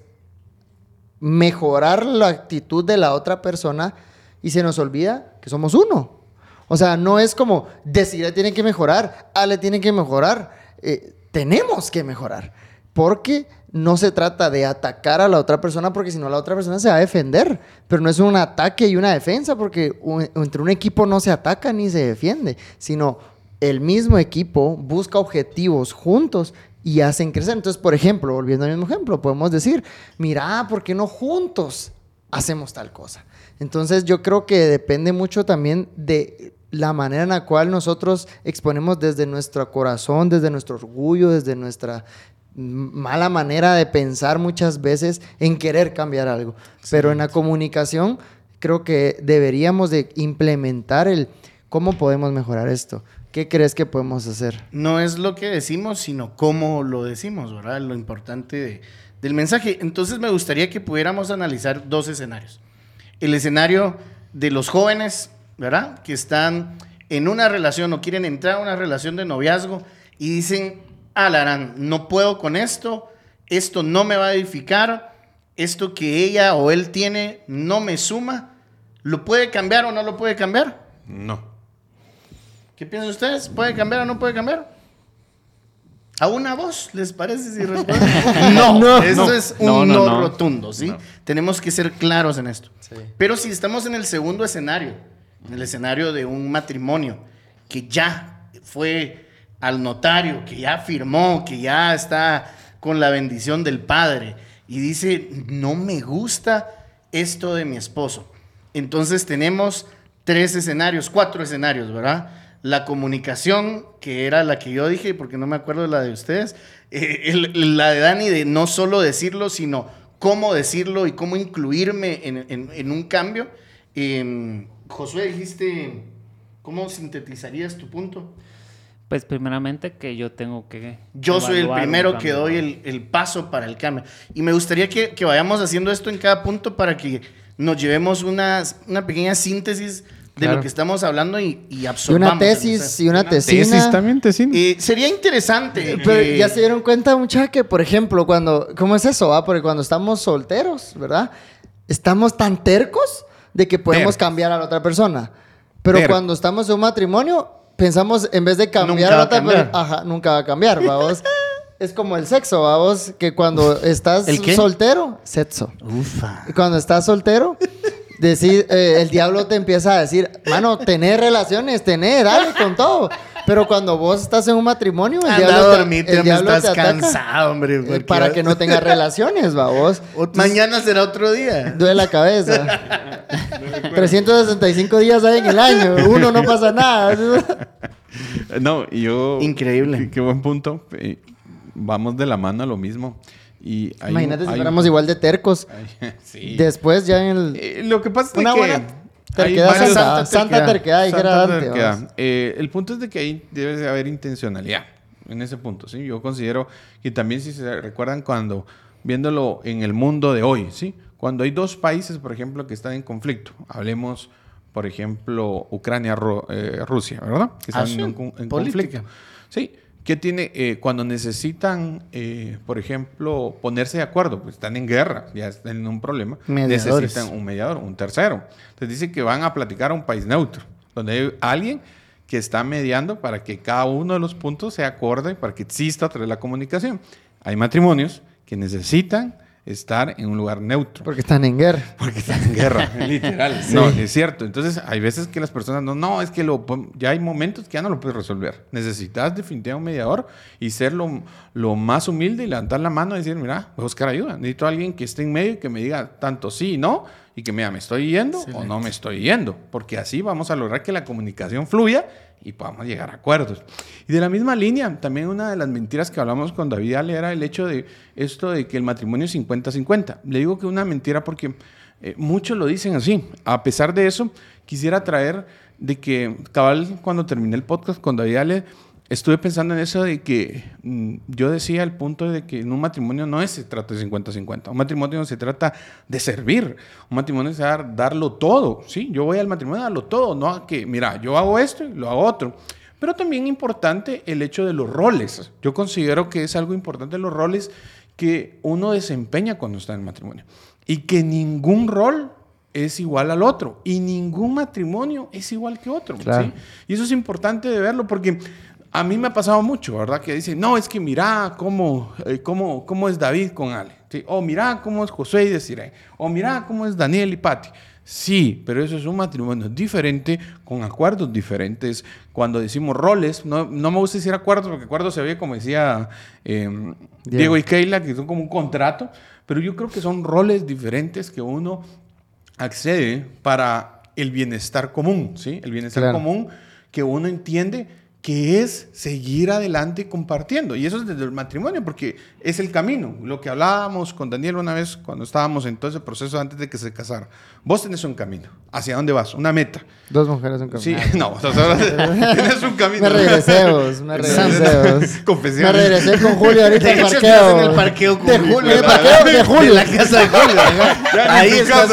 mejorar la actitud de la otra persona y se nos olvida que somos uno. O sea, no es como decir, tiene que mejorar, Ale tiene que mejorar. Eh, tenemos que mejorar. Porque no se trata de atacar a la otra persona, porque si no la otra persona se va a defender. Pero no es un ataque y una defensa, porque entre un equipo no se ataca ni se defiende, sino el mismo equipo busca objetivos juntos y hacen crecer. Entonces, por ejemplo, volviendo al mismo ejemplo, podemos decir, mira, ¿por qué no juntos hacemos tal cosa? Entonces, yo creo que depende mucho también de la manera en la cual nosotros exponemos desde nuestro corazón, desde nuestro orgullo, desde nuestra mala manera de pensar muchas veces en querer cambiar algo. Pero en la comunicación creo que deberíamos de implementar el cómo podemos mejorar esto. ¿Qué crees que podemos hacer? No es lo que decimos, sino cómo lo decimos, ¿verdad? Lo importante de- del mensaje. Entonces me gustaría que pudiéramos analizar dos escenarios. El escenario de los jóvenes, ¿verdad? Que están en una relación o quieren entrar a una relación de noviazgo y dicen, Alarán, no puedo con esto, esto no me va a edificar, esto que ella o él tiene no me suma, ¿lo puede cambiar o no lo puede cambiar? No. ¿Qué piensan ustedes? ¿Puede cambiar o no puede cambiar? ¿A una voz les parece si responden? No, No. esto No. es un No, no, no, no. rotundo, ¿sí? No. Tenemos que ser claros en esto. Pero si estamos en el segundo escenario, en el escenario de un matrimonio que ya fue al notario, que ya firmó, que ya está con la bendición del padre y dice, no me gusta esto de mi esposo. Entonces tenemos tres escenarios, cuatro escenarios, ¿verdad? La comunicación, que era la que yo dije, porque no me acuerdo de la de ustedes, eh, la de Dani de no solo decirlo, sino cómo decirlo y cómo incluirme en, un cambio. Eh, Josué, dijiste, ¿cómo sintetizarías tu punto? Pues primeramente que yo tengo que... Yo soy el primero que doy el, el paso para el cambio. Y me gustaría que, que vayamos haciendo esto en cada punto para que nos llevemos una, una pequeña síntesis de Claro. lo que estamos hablando y, y Y absorbamos. una el tesis y una tesina. Tesis también, tesina. Eh, sería interesante. Pero que- ya se dieron cuenta, mucha que, por ejemplo, cuando. ¿Cómo es eso? ah? Porque cuando estamos solteros, ¿verdad? Estamos tan tercos de que podemos Tercos. cambiar a la otra persona. Pero Tercos. cuando estamos en un matrimonio, pensamos, en vez de cambiar Nunca va a otra cambiar. persona. Ajá, nunca va a cambiar, vamos. es como el sexo, vamos. Que cuando estás ¿El qué? soltero, sexo. Ufa. Cuando estás soltero, decir, eh, el diablo te empieza a decir, mano, tener relaciones, tener, dale con todo. Pero cuando vos estás en un matrimonio, el Anda diablo, a te- el diablo estás te ataca, cansado, hombre. eh, porque para que no tengas relaciones, va vos. Mañana será otro día. Duele la cabeza. 365 días hay en el año. Uno no pasa nada. No, y yo... Increíble. Qué, qué buen punto. Eh, vamos de la mano a lo mismo. Y hay un- Imagínate si un- fuéramos igual de tercos. Ay, sí. Después ya en el... Eh, lo que pasa es que... buena terquedad varios- santa, santa terquedad, Santa terquedad. Eh, el punto es de que ahí debe de haber intencionalidad en ese punto, ¿sí? Yo considero que también si se recuerdan cuando, viéndolo en el mundo de hoy, ¿sí? Cuando hay dos países, por ejemplo, que están en conflicto, hablemos por ejemplo, Ucrania-Rusia, ¿verdad? Que Ah, están sí, en, en conflicto. Sí, que tiene, eh, cuando necesitan, eh, por ejemplo, ponerse de acuerdo, pues están en guerra, ya están en un problema, Mediadores. necesitan un mediador, un tercero. Entonces dice que van a platicar a un país neutro, donde hay alguien que está mediando para que cada uno de los puntos se acorde, para que exista otra vez la comunicación. Hay matrimonios que necesitan estar en un lugar neutro. Porque están en guerra. Porque están en guerra, literal. No, es cierto. Entonces, hay veces que las personas no, no, es que lo, ya hay momentos que ya no lo puedes resolver. Necesitas definitivamente un mediador y ser lo, lo más humilde y levantar la mano y decir, mira, voy a buscar ayuda. Necesito a alguien que esté en medio y que me diga tanto sí y no y que me diga, ¿me estoy yendo o no me estoy yendo? Porque así vamos a lograr que la comunicación fluya y podamos llegar a acuerdos. Y de la misma línea, también una de las mentiras que hablamos con David Ale era el hecho de esto de que el matrimonio es 50-50. Le digo que una mentira porque eh, muchos lo dicen así. A pesar de eso, quisiera traer de que, cabal, cuando terminé el podcast con David Ale, estuve pensando en eso de que mm, yo decía el punto de que en un matrimonio no es se trata de 50-50. Un matrimonio se trata de servir. Un matrimonio se trata de darlo todo. Sí, yo voy al matrimonio a darlo todo, no a que, mira, yo hago esto y lo hago otro. Pero también importante el hecho de los roles. Yo considero que es algo importante los roles que uno desempeña cuando está en el matrimonio. Y que ningún rol es igual al otro. Y ningún matrimonio es igual que otro. Claro. ¿sí? Y eso es importante de verlo porque a mí me ha pasado mucho, ¿verdad? Que dicen, no, es que mira cómo, eh, cómo, cómo es David con Ale. ¿sí? O mira cómo es Josué y Desiree. O mira cómo es Daniel y Patti. Sí, pero eso es un matrimonio diferente, con acuerdos diferentes. Cuando decimos roles, no, no me gusta decir acuerdos, porque acuerdos se ve como decía eh, Diego y Keila, que son como un contrato, pero yo creo que son roles diferentes que uno accede para el bienestar común, ¿sí? El bienestar Claro. común que uno entiende que es seguir adelante compartiendo. Y eso es desde el matrimonio, porque es el camino. Lo que hablábamos con Daniel una vez cuando estábamos en todo ese proceso antes de que se casara. Vos tenés un camino. ¿Hacia dónde vas? Una meta. Dos mujeres, un Sí, camino. no, o sea, tienes un camino. Me regresé, vos, me regresé. Me regresé con Julio ahorita al parqueo. en el parqueo con de Julio. ¿En de Julio? De la casa de Julio. Ahí en estás.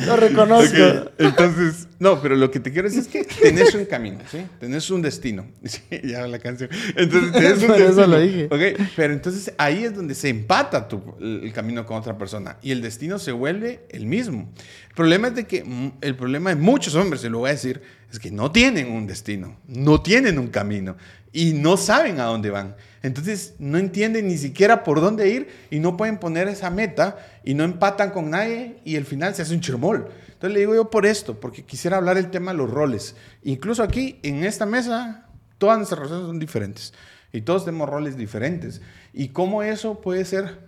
Lo reconozco. Entonces, no, pero lo que te quiero decir es que tenés un camino, ¿sí? Tenés un destino. Sí, ya la canción. Entonces, tenés un Por eso destino. lo dije. Ok, pero entonces ahí es donde se empata tu, el camino con otra persona y el destino se vuelve el mismo. El problema es de que mm, el problema de muchos hombres, se lo voy a decir, es que no tienen un destino, no tienen un camino y no saben a dónde van. Entonces no entienden ni siquiera por dónde ir y no pueden poner esa meta y no empatan con nadie y al final se hace un chirmol. Entonces le digo yo por esto, porque quisiera hablar el tema de los roles. Incluso aquí en esta mesa, todas nuestras relaciones son diferentes y todos tenemos roles diferentes. Y cómo eso puede ser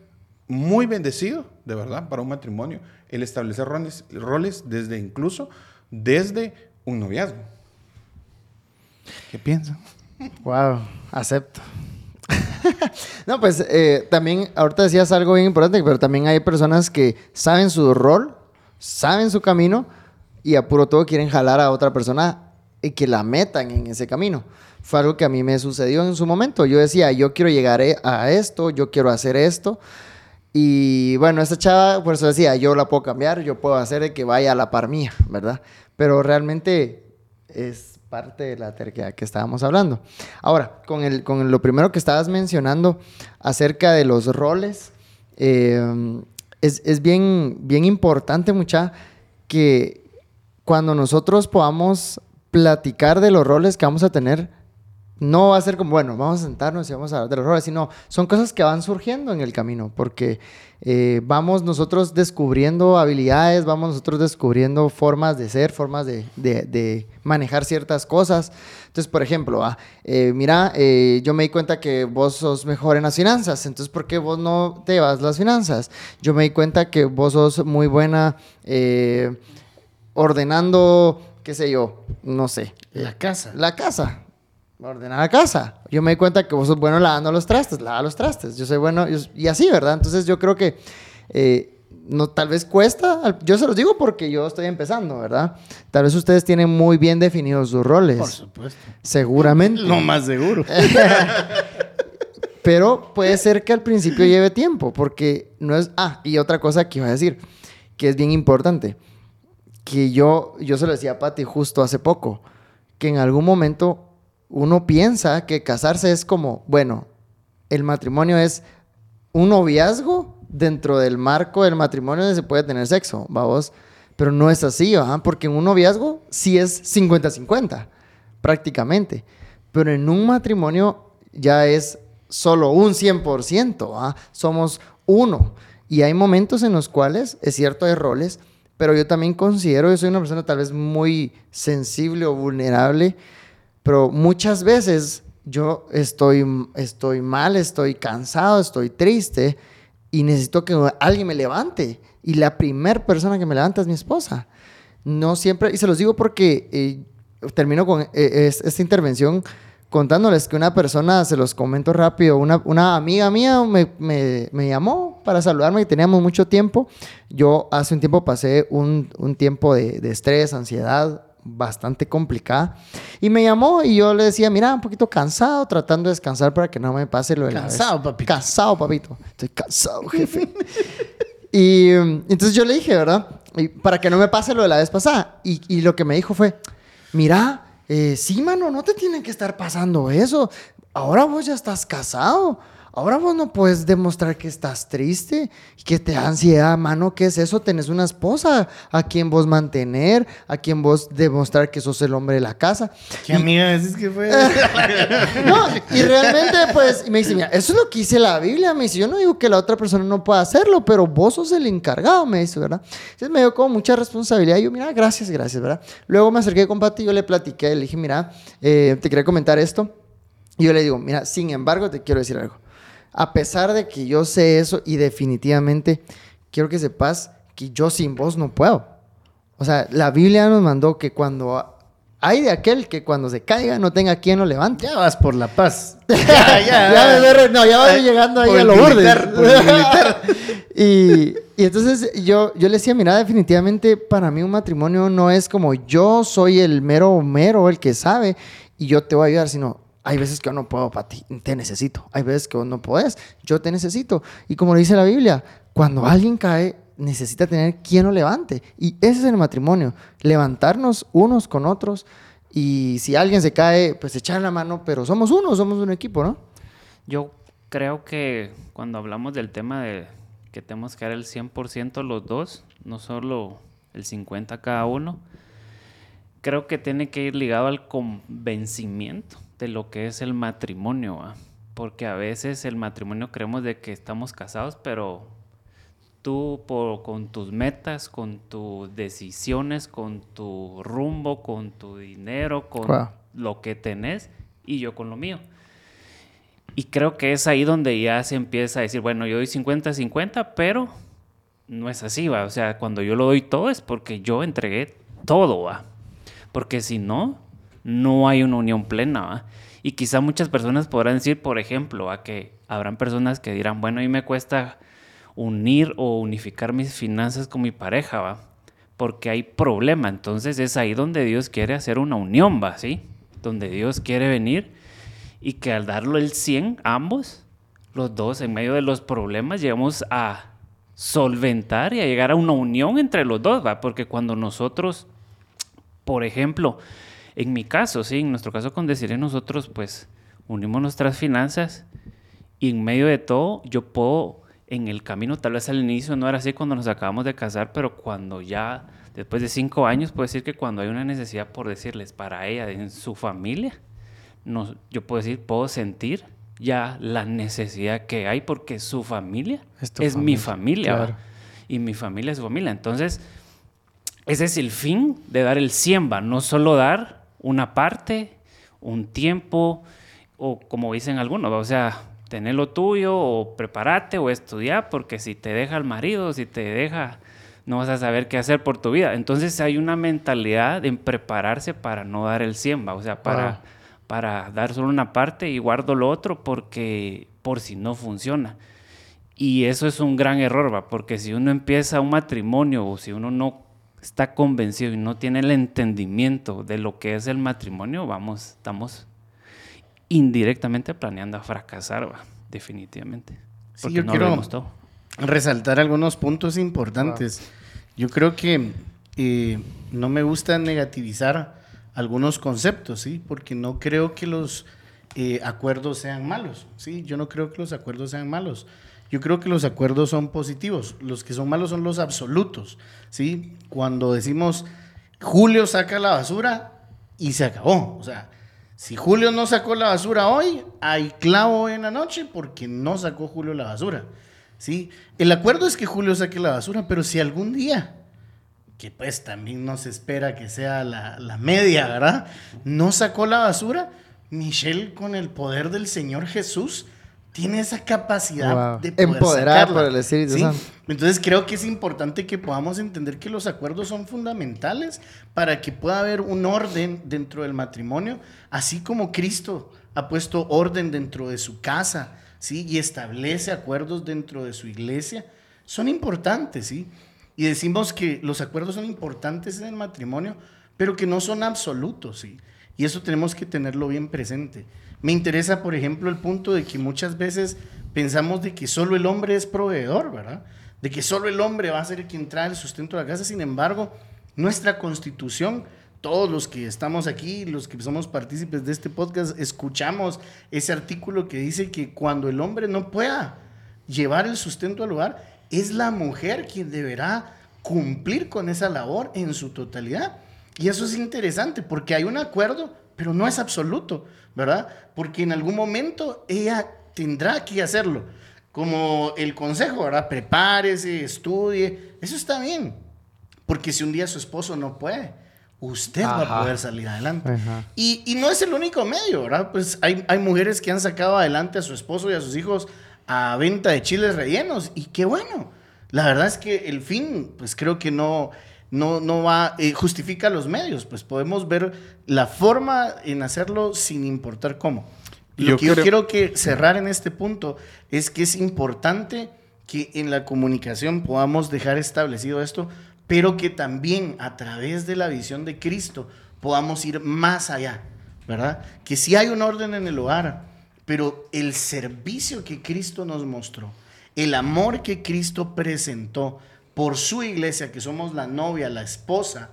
muy bendecido, de verdad, para un matrimonio, el establecer roles, roles desde incluso desde un noviazgo. ¿Qué piensan? Wow, acepto. no, pues eh, también, ahorita decías algo bien importante, pero también hay personas que saben su rol, saben su camino y a puro todo quieren jalar a otra persona y que la metan en ese camino. Fue algo que a mí me sucedió en su momento. Yo decía, yo quiero llegar e- a esto, yo quiero hacer esto. Y bueno, esta chava, por eso decía, yo la puedo cambiar, yo puedo hacer que vaya a la par mía, ¿verdad? Pero realmente es parte de la terquedad que estábamos hablando. Ahora, con, el, con lo primero que estabas mencionando acerca de los roles, eh, es, es bien, bien importante, mucha, que cuando nosotros podamos platicar de los roles que vamos a tener, no va a ser como, bueno, vamos a sentarnos y vamos a hablar de los roles, sino son cosas que van surgiendo en el camino, porque eh, vamos nosotros descubriendo habilidades, vamos nosotros descubriendo formas de ser, formas de, de- de manejar ciertas cosas. Entonces, por ejemplo, ah, eh, mira, eh, yo me di cuenta que vos sos mejor en las finanzas, entonces, ¿por qué vos no te vas las finanzas? Yo me di cuenta que vos sos muy buena ordenando, qué sé yo, no sé, La casa. la casa. Ordenar la casa. Yo me di cuenta que vos sos bueno lavando los trastes, lava los trastes. Yo soy bueno, yo- y así, ¿verdad? Entonces yo creo que eh, no, tal vez cuesta, yo se los digo porque yo estoy empezando, ¿verdad? Tal vez ustedes tienen muy bien definidos sus roles. Por supuesto. Seguramente. Lo más seguro. Pero puede ser que al principio lleve tiempo, porque no es... Ah, y otra cosa que iba a decir, que es bien importante, que yo, yo se lo decía a Pati justo hace poco, que en algún momento uno piensa que casarse es como, bueno, el matrimonio es un noviazgo dentro del marco del matrimonio donde se puede tener sexo, vamos. Pero no es así. Porque en un noviazgo sí es 50-50, prácticamente. Pero en un matrimonio ya es solo un 100%, ¿verdad? Somos uno. Y hay momentos en los cuales, es cierto, hay roles, pero yo también considero, yo soy una persona tal vez muy sensible o vulnerable, pero muchas veces yo estoy, estoy mal, estoy cansado, estoy triste y necesito que alguien me levante. Y la primera persona que me levanta es mi esposa. No siempre, y se los digo porque eh, termino con eh, esta intervención contándoles que una persona, se los comento rápido, una, una amiga mía me, me, me, llamó para saludarme y teníamos mucho tiempo. Yo hace un tiempo pasé un, un tiempo de, de estrés, ansiedad, bastante complicada. Y me llamó y yo le decía, mira, un poquito cansado, tratando de descansar para que no me pase lo de cansado, la papito. Cansado, papito. Estoy cansado, jefe. y um, entonces yo le dije, ¿verdad? Y para que no me pase lo de la vez pasada. Y, y lo que me dijo fue, mira, eh, sí, mano, no te tiene que estar pasando eso. Ahora vos ya estás casado. Ahora vos no puedes demostrar que estás triste y que te da ansiedad, mano. ¿Qué es eso? Tenés una esposa a quien vos mantener, a quien vos demostrar que sos el hombre de la casa. ¿Qué amiga es que fue? no, y realmente, pues, y me dice, mira, eso es lo que dice la Biblia. Me dice, yo no digo que la otra persona no pueda hacerlo, pero vos sos el encargado, me dice, ¿verdad? Entonces me dio como mucha responsabilidad. Y yo, mira, gracias, gracias, ¿verdad? Luego me acerqué con Pati y yo le platiqué, le dije, mira, eh, te quería comentar esto. Y yo le digo, mira, sin embargo, te quiero decir algo. A pesar de que yo sé eso y definitivamente quiero que sepas que yo sin vos no puedo. O sea, la Biblia nos mandó que cuando hay de aquel que cuando se caiga no tenga quien lo levante. Ya vas por la paz. ya, ya. ya no, ya vas llegando ahí a lo militar, y, y entonces yo, yo le decía, mira, definitivamente para mí un matrimonio no es como yo soy el mero mero, el que sabe, y yo te voy a ayudar, sino hay veces que yo no puedo para ti, te necesito. Hay veces que vos no puedes, yo te necesito. Y como dice la Biblia, cuando alguien cae, necesita tener quien lo levante. Y ese es el matrimonio, levantarnos unos con otros. Y si alguien se cae, pues echar la mano, pero somos uno, somos un equipo, ¿no? Yo creo que cuando hablamos del tema de que tenemos que dar el 100% los dos, no solo el 50% cada uno, creo que tiene que ir ligado al convencimiento de lo que es el matrimonio, ¿va? porque a veces el matrimonio creemos de que estamos casados, pero tú por, con tus metas, con tus decisiones, con tu rumbo, con tu dinero, con Wow. lo que tenés y yo con lo mío. Y creo que es ahí donde ya se empieza a decir, bueno, yo doy 50-50, pero no es así, va. O sea, cuando yo lo doy todo es porque yo entregué todo, va. Porque si no, no hay una unión plena, va. Y quizá muchas personas podrán decir, por ejemplo, a que habrán personas que dirán, bueno, a mí me cuesta unir o unificar mis finanzas con mi pareja, va. Porque hay problema. Entonces es ahí donde Dios quiere hacer una unión, va, ¿sí? Donde Dios quiere venir y que al darlo el 100, ambos, los dos, en medio de los problemas, llegamos a solventar y a llegar a una unión entre los dos, ¿va? Porque cuando nosotros, por ejemplo, en mi caso, sí, en nuestro caso con Desiree, nosotros pues unimos nuestras finanzas y en medio de todo yo puedo, en el camino, tal vez al inicio no era así cuando nos acabamos de casar, pero cuando ya, después de cinco años, puedo decir que cuando hay una necesidad, por decirles, para ella, en su familia, no, yo puedo decir, puedo sentir ya la necesidad que hay porque su familia Es es, tu mi familia, familia claro. y mi familia es su familia. Entonces, ese es el fin de dar el 100, ¿va? no solo dar una parte, un tiempo, o como dicen algunos, o sea, tener lo tuyo, o prepararte, o estudiar, porque si te deja el marido, si te deja, no vas a saber qué hacer por tu vida. Entonces hay una mentalidad en prepararse para no dar el 100, ¿va? o sea, para, para dar solo una parte y guardo lo otro porque por si no funciona. Y eso es un gran error, ¿va? porque si uno empieza un matrimonio o si uno no está convencido y no tiene el entendimiento de lo que es el matrimonio, vamos, estamos indirectamente planeando a fracasar, ¿va? definitivamente. Sí, Porque yo no quiero- lo vemos todo. resaltar algunos puntos importantes. Yo creo que eh, no me gusta negativizar algunos conceptos, ¿sí? Porque no creo que los eh, acuerdos sean malos, ¿sí? Yo no creo que los acuerdos sean malos. Yo creo que los acuerdos son positivos. Los que son malos son los absolutos, ¿sí? Cuando decimos Julio saca la basura y se acabó. O sea, si Julio no sacó la basura hoy, hay clavo en la noche porque no sacó Julio la basura, ¿sí? El acuerdo es que Julio saque la basura, pero si algún día que pues también no se espera que sea la, la, media, ¿verdad? No sacó la basura. Michelle, con el poder del Señor Jesús, tiene esa capacidad Wow. de poder Empoderada sacarla, por el Espíritu ¿sí? Santo. Entonces creo que es importante que podamos entender que los acuerdos son fundamentales para que pueda haber un orden dentro del matrimonio, así como Cristo ha puesto orden dentro de su casa, ¿sí? Y establece acuerdos dentro de su iglesia. Son importantes, ¿sí? Y decimos que los acuerdos son importantes en el matrimonio, pero que no son absolutos, ¿sí? Y eso tenemos que tenerlo bien presente. Me interesa, por ejemplo, el punto de que muchas veces pensamos de que solo el hombre es proveedor, ¿verdad? De que solo el hombre va a ser quien trae el sustento de la casa. Sin embargo, nuestra constitución, todos los que estamos aquí, los que somos partícipes de este podcast, escuchamos ese artículo que dice que cuando el hombre no pueda llevar el sustento al hogar, es la mujer quien deberá cumplir con esa labor en su totalidad. Y eso es interesante porque hay un acuerdo, pero no es absoluto, ¿verdad? Porque en algún momento ella tendrá que hacerlo. Como el consejo, ¿verdad? Prepárese, estudie. Eso está bien. Porque si un día su esposo no puede, usted va a poder salir adelante. Y, y no es el único medio, ¿verdad? Pues hay, hay mujeres que han sacado adelante a su esposo y a sus hijos a venta de chiles rellenos. Y qué bueno. La verdad es que el fin, pues creo que no, no, no va, eh, justifica los medios. Pues podemos ver la forma en hacerlo sin importar cómo. Lo Yo que yo quiero que cerrar en este punto es que es importante que en la comunicación podamos dejar establecido esto, pero que también a través de la visión de Cristo podamos ir más allá, ¿verdad? Que si hay un orden en el hogar, pero el servicio que Cristo nos mostró, el amor que Cristo presentó por su iglesia, que somos la novia, la esposa,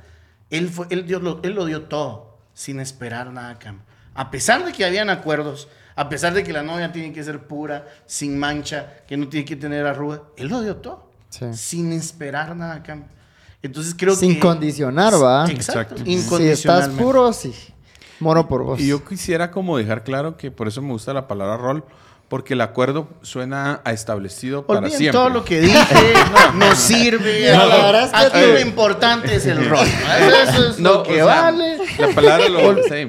él, fue, él, dio lo, él lo dio todo, sin esperar nada a cambio. A pesar de que habían acuerdos, a pesar de que la novia tiene que ser pura, sin mancha, que no tiene que tener arruga, él lo dio todo, Sí. sin esperar nada a cambio. Entonces creo Sin que... condicionar, ¿va? Exacto. Exacto. Si estás puro, sí. Moro por vos. Y yo quisiera como dejar claro que por eso me gusta la palabra rol, porque el acuerdo suena a establecido para siempre. todo lo que dije, no, sirve. No, la verdad es que- Aquí lo importante es el rol. Eso es No, lo que o sea, vale. La palabra lo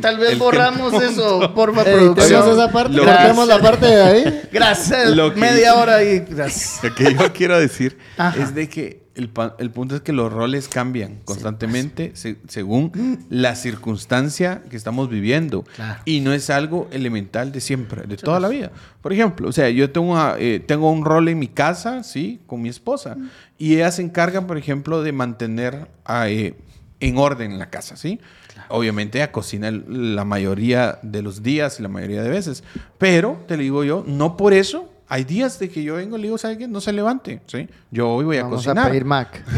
Tal vez el borramos eso, porfa, Editemos producción. esa parte, cortemos la parte de David. Gracias. Lo que- Media hora y gracias. Lo que yo quiero decir Ajá. es de que el, el punto es que los roles cambian constantemente se- según la circunstancia que estamos viviendo. Claro. Y no es algo elemental de siempre, de toda la vida. Por ejemplo, o sea, yo tengo, una- eh, tengo un rol en mi casa, ¿sí? Con mi esposa. Y ella se encarga, por ejemplo, de mantener ah, eh, en orden la casa, ¿sí? Obviamente ella cocina la mayoría de los días y la mayoría de veces. Pero, te lo digo yo, no por eso. Hay días de que yo vengo y le digo, ¿sabe qué? No se levante, ¿sí? Yo hoy voy a Vamos cocinar. a pedir Mac.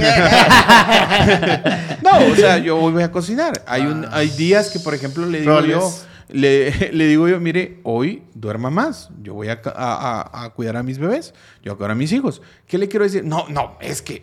No, o sea, yo hoy voy a cocinar. Hay, un, hay días que, por ejemplo, le digo yo, le, le digo yo, mire, hoy duerma más. Yo voy a- a- a cuidar a mis bebés. Yo voy a cuidar a mis hijos. ¿Qué le quiero decir? No, no, es que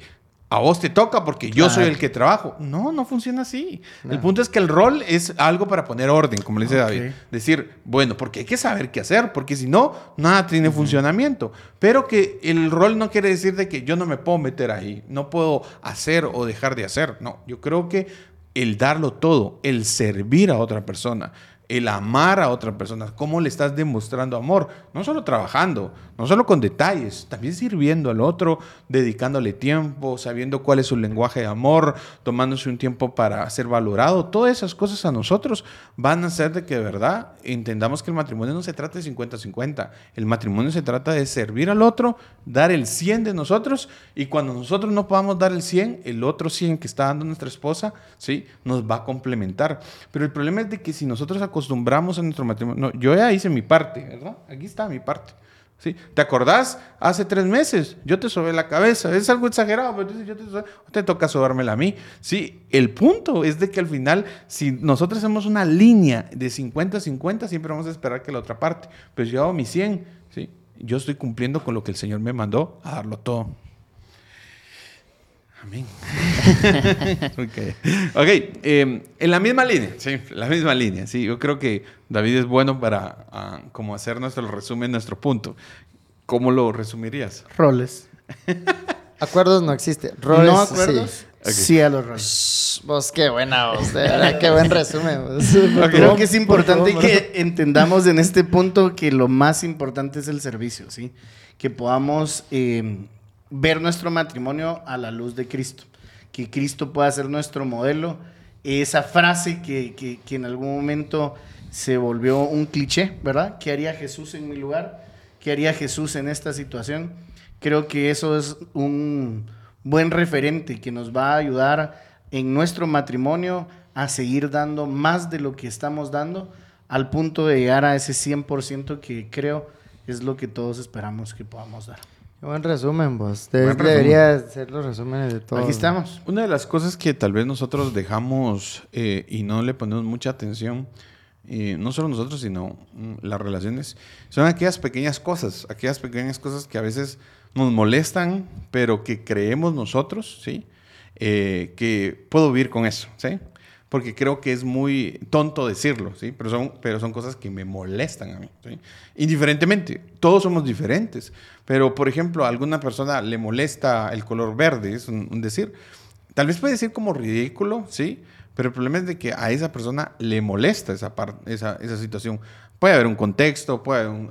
a vos te toca porque yo soy el que trabajo. No, no funciona así. El punto es que el rol es algo para poner orden, como le dice. David. Decir, bueno, porque hay que saber qué hacer, porque si no, nada tiene funcionamiento. Pero que el rol no quiere decir de que yo no me puedo meter ahí, no puedo hacer o dejar de hacer. No, yo creo que el darlo todo, el servir a otra persona, el amar a otra persona, cómo le estás demostrando amor, no solo trabajando, no solo con detalles, también sirviendo al otro, dedicándole tiempo, sabiendo cuál es su lenguaje de amor, tomándose un tiempo para ser valorado, todas esas cosas a nosotros van a hacer de que de verdad entendamos que el matrimonio no se trata de 50-50, el matrimonio se trata de servir al otro, dar el 100 de nosotros y cuando nosotros no podamos dar el 100, el otro 100 que está dando nuestra esposa, ¿sí? Nos va a complementar. Pero el problema es de que si nosotros a nuestro matrimonio, no, yo ya hice mi parte, ¿verdad? Aquí está mi parte. ¿Sí? ¿Te acordás? Hace tres meses yo te sobé la cabeza. Es algo exagerado, pero yo te, sobé, te toca sobármela a mí. Sí, el punto es de que al final, si nosotros hacemos una línea de 50-50, siempre vamos a esperar que la otra parte. Pero yo hago mi 100, ¿sí? yo estoy cumpliendo con lo que el Señor me mandó a darlo todo. Amén. ok, okay em, en la misma línea, sí, la misma línea, sí, yo creo que David es bueno para uh, como hacer nuestro resumen, nuestro punto. ¿Cómo lo resumirías? Roles. acuerdos no existe. Roles, no acuerdos. Sí. sí a los roles. Vos, qué buena voz, de verdad, qué buen resumen. Creo que es importante que entendamos en este punto que lo más importante es el servicio, ¿sí? Que podamos eh, ver nuestro matrimonio a la luz de Cristo, que Cristo pueda ser nuestro modelo. Esa frase que, que, que en algún momento se volvió un cliché, ¿verdad? ¿Qué haría Jesús en mi lugar? ¿Qué haría Jesús en esta situación? Creo que eso es un buen referente que nos va a ayudar en nuestro matrimonio a seguir dando más de lo que estamos dando al punto de llegar a ese 100% que creo es lo que todos esperamos que podamos dar. Buen resumen, vos. debería ser los resúmenes de todo. Aquí estamos. Una de las cosas que tal vez nosotros dejamos eh, y no le ponemos mucha atención, y no solo nosotros, sino mm, las relaciones, son aquellas pequeñas cosas, aquellas pequeñas cosas que a veces nos molestan, pero que creemos nosotros, ¿sí? Eh, que puedo vivir con eso, ¿sí? Porque creo que es muy tonto decirlo, ¿sí? Pero son, pero son cosas que me molestan a mí, ¿sí? Indiferentemente, todos somos diferentes, pero por ejemplo, a alguna persona le molesta el color verde, es un, decir, tal vez puede decir como ridículo, ¿sí? Pero el problema es de que a esa persona le molesta esa, esa, esa situación. Puede haber un contexto, puede haber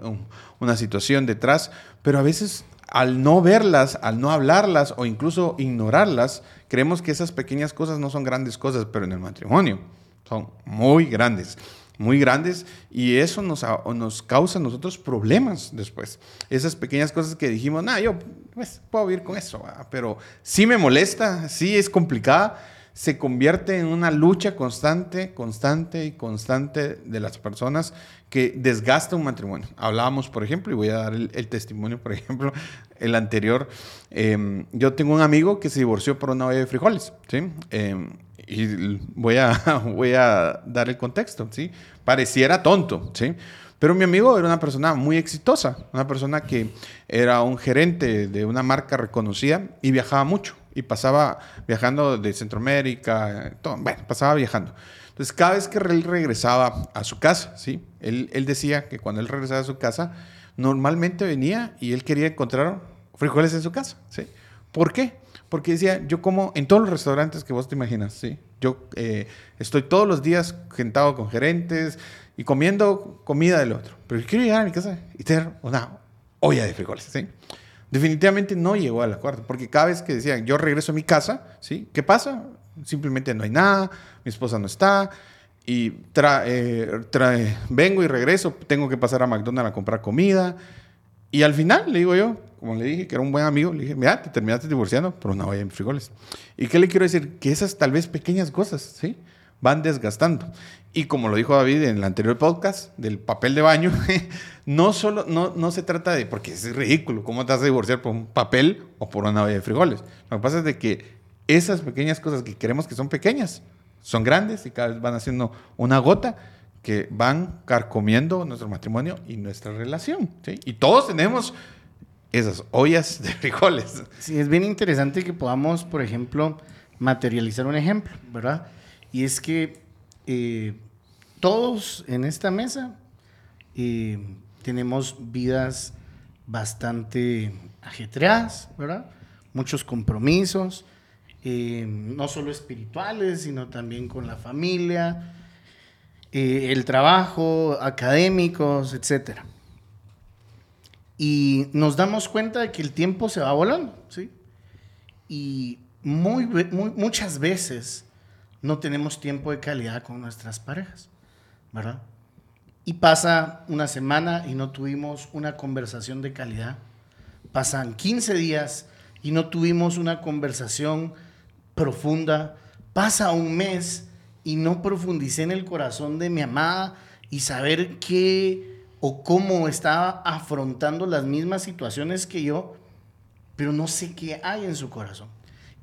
una situación detrás, pero a veces al no verlas, al no hablarlas o incluso ignorarlas, creemos que esas pequeñas cosas no son grandes cosas, pero en el matrimonio son muy grandes, muy grandes y eso nos, nos causa a nosotros problemas después. Esas pequeñas cosas que dijimos, nah, yo pues, puedo vivir con eso, pero sí me molesta, sí es complicada se convierte en una lucha constante, constante y constante de las personas que desgasta un matrimonio. Hablábamos, por ejemplo, y voy a dar el, testimonio, por ejemplo, el anterior. Em, yo tengo un amigo que se divorció por una olla de frijoles, ¿sí? Em, y voy a, voy a dar el contexto, ¿sí? Pareciera tonto, ¿sí? Pero mi amigo era una persona muy exitosa, una persona que era un gerente de una marca reconocida y viajaba mucho y pasaba viajando de Centroamérica, todo, bueno, pasaba viajando. Entonces, cada vez que él regresaba a su casa, ¿sí? Él, él decía que cuando él regresaba a su casa, normalmente venía y él quería encontrar frijoles en su casa, ¿sí? ¿Por qué? Porque decía, yo como en todos los restaurantes que vos te imaginas, ¿sí? Yo eh, estoy todos los días sentado con gerentes y comiendo comida del otro. Pero quiero llegar a mi casa y tener una olla de frijoles, ¿sí? Definitivamente no llegó al acuerdo, porque cada vez que decía, yo regreso a mi casa, ¿sí? ¿Qué pasa? Simplemente no hay nada, mi esposa no está, y trae, trae, vengo y regreso, tengo que pasar a McDonald's a comprar comida, y al final, le digo yo, como le dije que era un buen amigo, le dije, mira, te terminaste divorciando por una olla de frijoles. ¿Y qué le quiero decir? Que esas tal vez pequeñas cosas, ¿sí? Van desgastando. Y como lo dijo David en el anterior podcast del papel de baño, no solo no, no se trata de, porque es ridículo, ¿cómo te vas a divorciar por un papel o por una olla de frijoles? Lo que pasa es de que esas pequeñas cosas que creemos que son pequeñas, son grandes y cada vez van haciendo una gota que van carcomiendo nuestro matrimonio y nuestra relación. Y todos tenemos esas ollas de frijoles. Sí, es bien interesante que podamos, por ejemplo, materializar un ejemplo, ¿verdad? Y es que eh, todos en esta mesa eh, tenemos vidas bastante ajetreadas, ¿verdad? Muchos compromisos, eh, no solo espirituales, sino también con la familia, el trabajo, académicos, etc. Y nos damos cuenta de que el tiempo se va volando, ¿sí? Y muy, muchas veces no tenemos tiempo de calidad con nuestras parejas, ¿verdad? Y pasa una semana y no tuvimos una conversación de calidad. Pasan 15 días y no tuvimos una conversación profunda. Pasa un mes y no profundicé en el corazón de mi amada y saber qué o cómo está afrontando las mismas situaciones que yo, pero no sé qué hay en su corazón.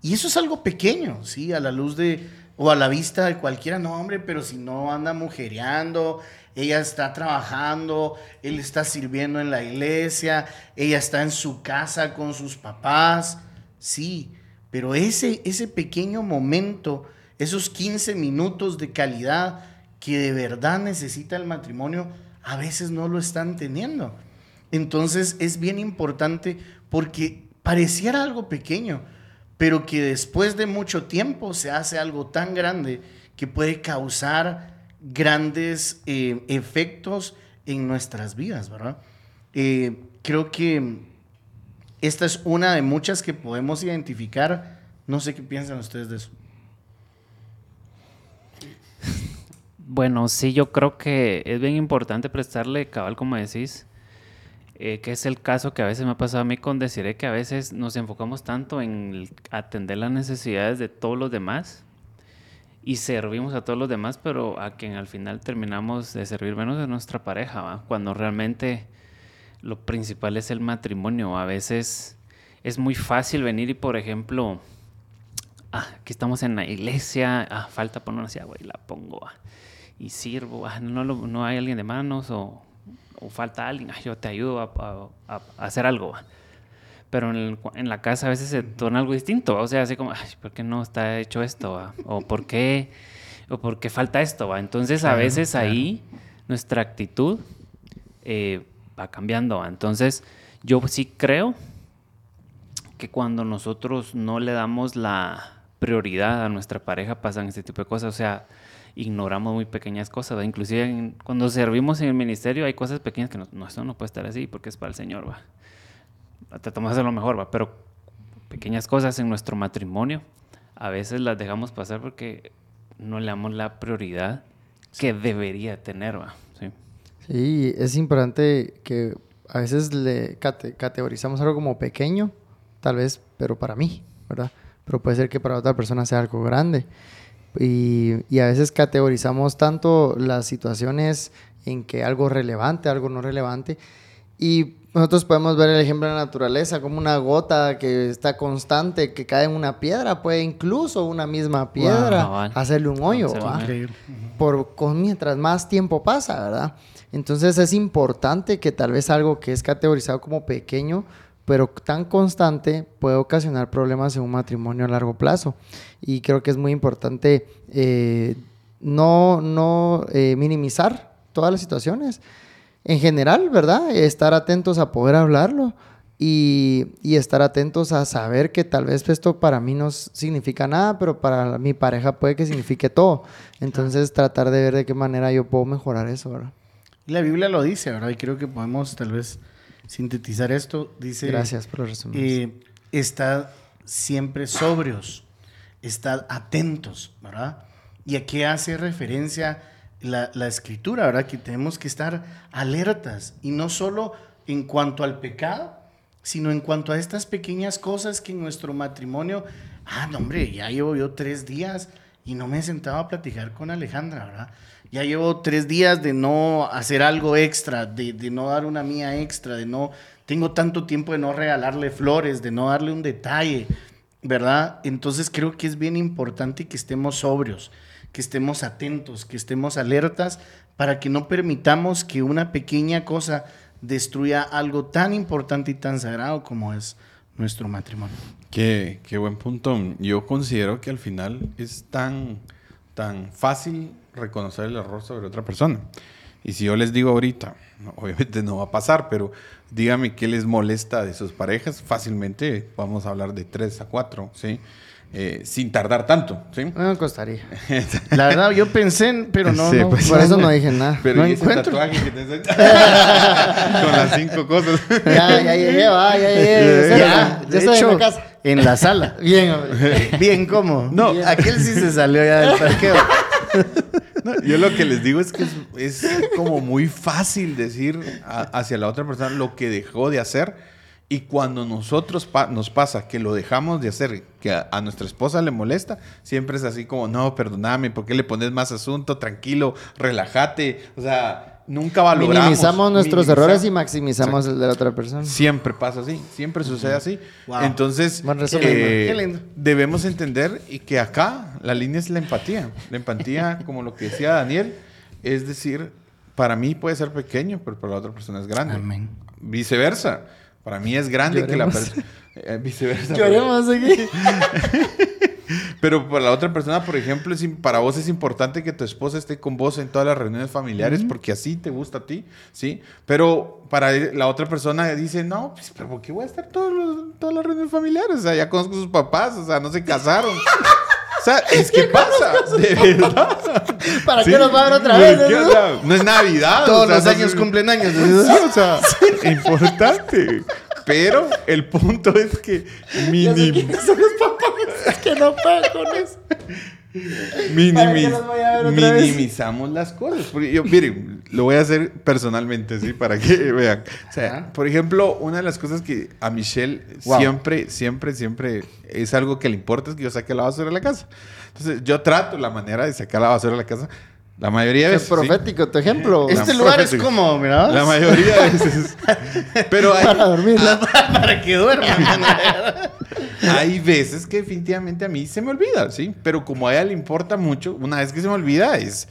Y eso es algo pequeño, ¿sí? A la luz de, o a la vista de cualquiera, no, hombre, pero si no anda mujereando, ella está trabajando, él está sirviendo en la iglesia, ella está en su casa con sus papás, sí, pero ese, ese pequeño momento, esos 15 minutos de calidad que de verdad necesita el matrimonio, a veces no lo están teniendo. Entonces es bien importante porque pareciera algo pequeño, pero que después de mucho tiempo se hace algo tan grande que puede causar grandes eh, efectos en nuestras vidas, ¿verdad? Eh, creo que esta es una de muchas que podemos identificar. No sé qué piensan ustedes de eso. Bueno, sí, yo creo que es bien importante prestarle cabal, como decís, eh, que es el caso que a veces me ha pasado a mí con decir que a veces nos enfocamos tanto en atender las necesidades de todos los demás y servimos a todos los demás, pero a quien al final terminamos de servir menos de nuestra pareja, ¿va? cuando realmente lo principal es el matrimonio. A veces es muy fácil venir y, por ejemplo, ah, aquí estamos en la iglesia, ah, falta poner una agua y la pongo, y sirvo, ah, no, no, hay alguien de manos o, o falta alguien, yo te ayudo a, a, a hacer algo. Pero en, en, la casa a veces se torna algo distinto, o sea, así como, Ay, ¿por qué no está hecho esto? O ¿por qué, o por qué falta esto? ¿va? Entonces a veces claro. ahí nuestra actitud eh, va cambiando. ¿va? Entonces yo sí creo que cuando nosotros no le damos la prioridad a nuestra pareja pasan este tipo de cosas, o sea, ignoramos muy pequeñas cosas, ¿va? inclusive en, cuando servimos en el ministerio hay cosas pequeñas que no, no, esto no puede estar así porque es para el Señor, va. Tratamos de hacer lo mejor, va, pero pequeñas cosas en nuestro matrimonio a veces las dejamos pasar porque no le damos la prioridad que debería tener, va. Sí. sí, es importante que a veces le cate categorizamos algo como pequeño, tal vez, pero para mí, ¿verdad? Pero puede ser que para otra persona sea algo grande. Y, y, a veces categorizamos tanto las situaciones en que algo relevante, algo no relevante. Y nosotros podemos ver el ejemplo de la naturaleza, como una gota que está constante, que cae en una piedra, puede incluso una misma piedra wow, hacerle un hoyo, ¿verdad? Por, con, mientras más tiempo pasa, ¿verdad? Entonces es importante que tal vez algo que es categorizado como pequeño, pero tan constante puede ocasionar problemas en un matrimonio a largo plazo. Y creo que es muy importante eh, no, no eh, minimizar todas las situaciones. En general, ¿verdad? Estar atentos a poder hablarlo y, y, estar atentos a saber que tal vez esto para mí no significa nada, pero para mi pareja puede que signifique todo. Entonces, tratar de ver de qué manera yo puedo mejorar eso, ¿verdad? La Biblia lo dice, ¿verdad? Y creo que podemos tal vez sintetizar esto, dice... Gracias por los resúmenes. Eh, estad siempre sobrios, estad atentos, ¿verdad? Y a qué hace referencia la, la, escritura, ¿verdad? Que tenemos que estar alertas y no solo en cuanto al pecado, sino en cuanto a estas pequeñas cosas que en nuestro matrimonio, ah, no, hombre, ya llevo yo tres días y no me he sentado a platicar con Alejandra, ¿verdad? Ya llevo tres días de no hacer algo extra, de, de, no dar una mía extra, de no, tengo tanto tiempo de no regalarle flores, de no darle un detalle, ¿verdad? Entonces creo que es bien importante que estemos sobrios, que estemos atentos, que estemos alertas para que no permitamos que una pequeña cosa destruya algo tan importante y tan sagrado como es nuestro matrimonio. Qué, qué buen punto. Yo considero que al final es tan, tan fácil reconocer el error sobre otra persona. Y si yo les digo ahorita, obviamente no va a pasar, pero dígame qué les molesta de sus parejas, fácilmente vamos a hablar de tres a cuatro, ¿sí? Eh, sin tardar tanto, ¿sí? No me costaría. La verdad, yo pensé, en, pero no, sí, no pues, por eso no dije nada. Pero no ¿y encuentro. tatuaje que te con las cinco cosas. Ya, ya llegué, va, ya llegué. Ya, Ya, ya estoy hecho, en la casa. en la sala. Bien. Bien, ¿cómo? No. Bien. aquel sí se salió ya del parqueo. No, yo lo que les digo es que es, como muy fácil decir hacia la otra persona lo que dejó de hacer. Y cuando nosotros pa nos pasa que lo dejamos de hacer, que a, a, nuestra esposa le molesta, siempre es así como, no, perdóname, ¿por qué le pones más asunto? Tranquilo, relájate. O sea, nunca valoramos. Minimizamos nuestros errores y maximizamos el de la otra persona. Siempre pasa así, siempre sucede así. Wow. Entonces, Buen resumen, eh, Qué lindo. debemos entender y que acá la línea es la empatía. La empatía, como lo que decía Daniel, es decir, para mí puede ser pequeño, pero para la otra persona es grande. Amén. Viceversa. Para mí es grande que la persona... viceversa. Lloremos aquí. Pero para la otra persona, por ejemplo, es, para vos es importante que tu esposa esté con vos en todas las reuniones familiares porque así te gusta a ti, ¿sí? Pero para la otra persona dice, no, pues, pero ¿por qué voy a estar todos los- todas las reuniones familiares? O sea, ya conozco a sus papás, o sea, no se casaron. O sea, es que pasa, de verdad. ¿Para Sí. qué nos va a ver otra ¿Por vez? qué? O sea, no es Navidad. Todos o sea, los no años es- cumplen años. Sí, o sea, importante. Pero el punto es que minim- Son los papás que no eso. minimiz- minimizamos las cosas. Porque yo, miren, lo voy a hacer personalmente, ¿sí? Para que vean. O sea, por ejemplo, una de las cosas que a Michelle Wow. siempre, siempre, siempre es algo que le importa es que yo saque la basura de la casa. Entonces, yo trato la manera de sacar la basura de la casa. La mayoría de Es veces. ¿sí? profético tu ejemplo. Este La lugar es como, mira. La mayoría de veces. Pero hay, Para dormir. para que duerman. Hay veces que definitivamente a mí se me olvida, ¿sí? Pero como a ella le importa mucho, una vez que se me olvida es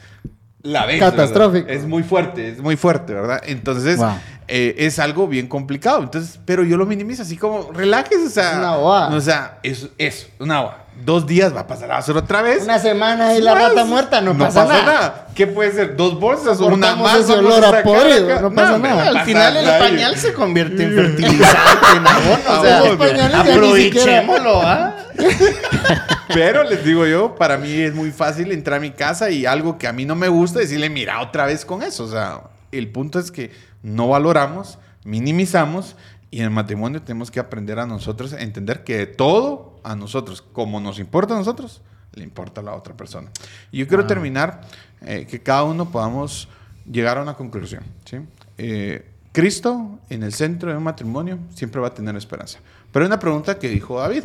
la vez. Catastrófico. ¿verdad? Es muy fuerte, es muy fuerte, ¿verdad? Entonces, Wow. Eh, es algo bien complicado. Entonces, pero yo lo minimizo así como, relájese, o sea. Una bobada. O sea, eso, eso, una bobada. Dos días va a pasar a hacer otra vez. Una semana y la Más. rata muerta, no, pasa, nada. ¿Qué puede ser? ¿Dos bolsas o una más? ese olor a podrido, no pasa nada. va Al final el ahí. pañal se convierte en fertilizante, en abono. O sea, aprovechémoslo, ¿ah? Pero les digo yo, para mí es muy fácil entrar a mi casa y algo que a mí no me gusta, decirle, mira, otra vez con eso. O sea, el punto es que no valoramos, minimizamos y en el matrimonio tenemos que aprender a nosotros a entender que todo a nosotros, como nos importa a nosotros, le importa a la otra persona. Y yo quiero terminar eh, que cada uno podamos llegar a una conclusión. ¿sí? Eh, Cristo en el centro de un matrimonio siempre va a tener esperanza. Pero hay una pregunta que dijo David,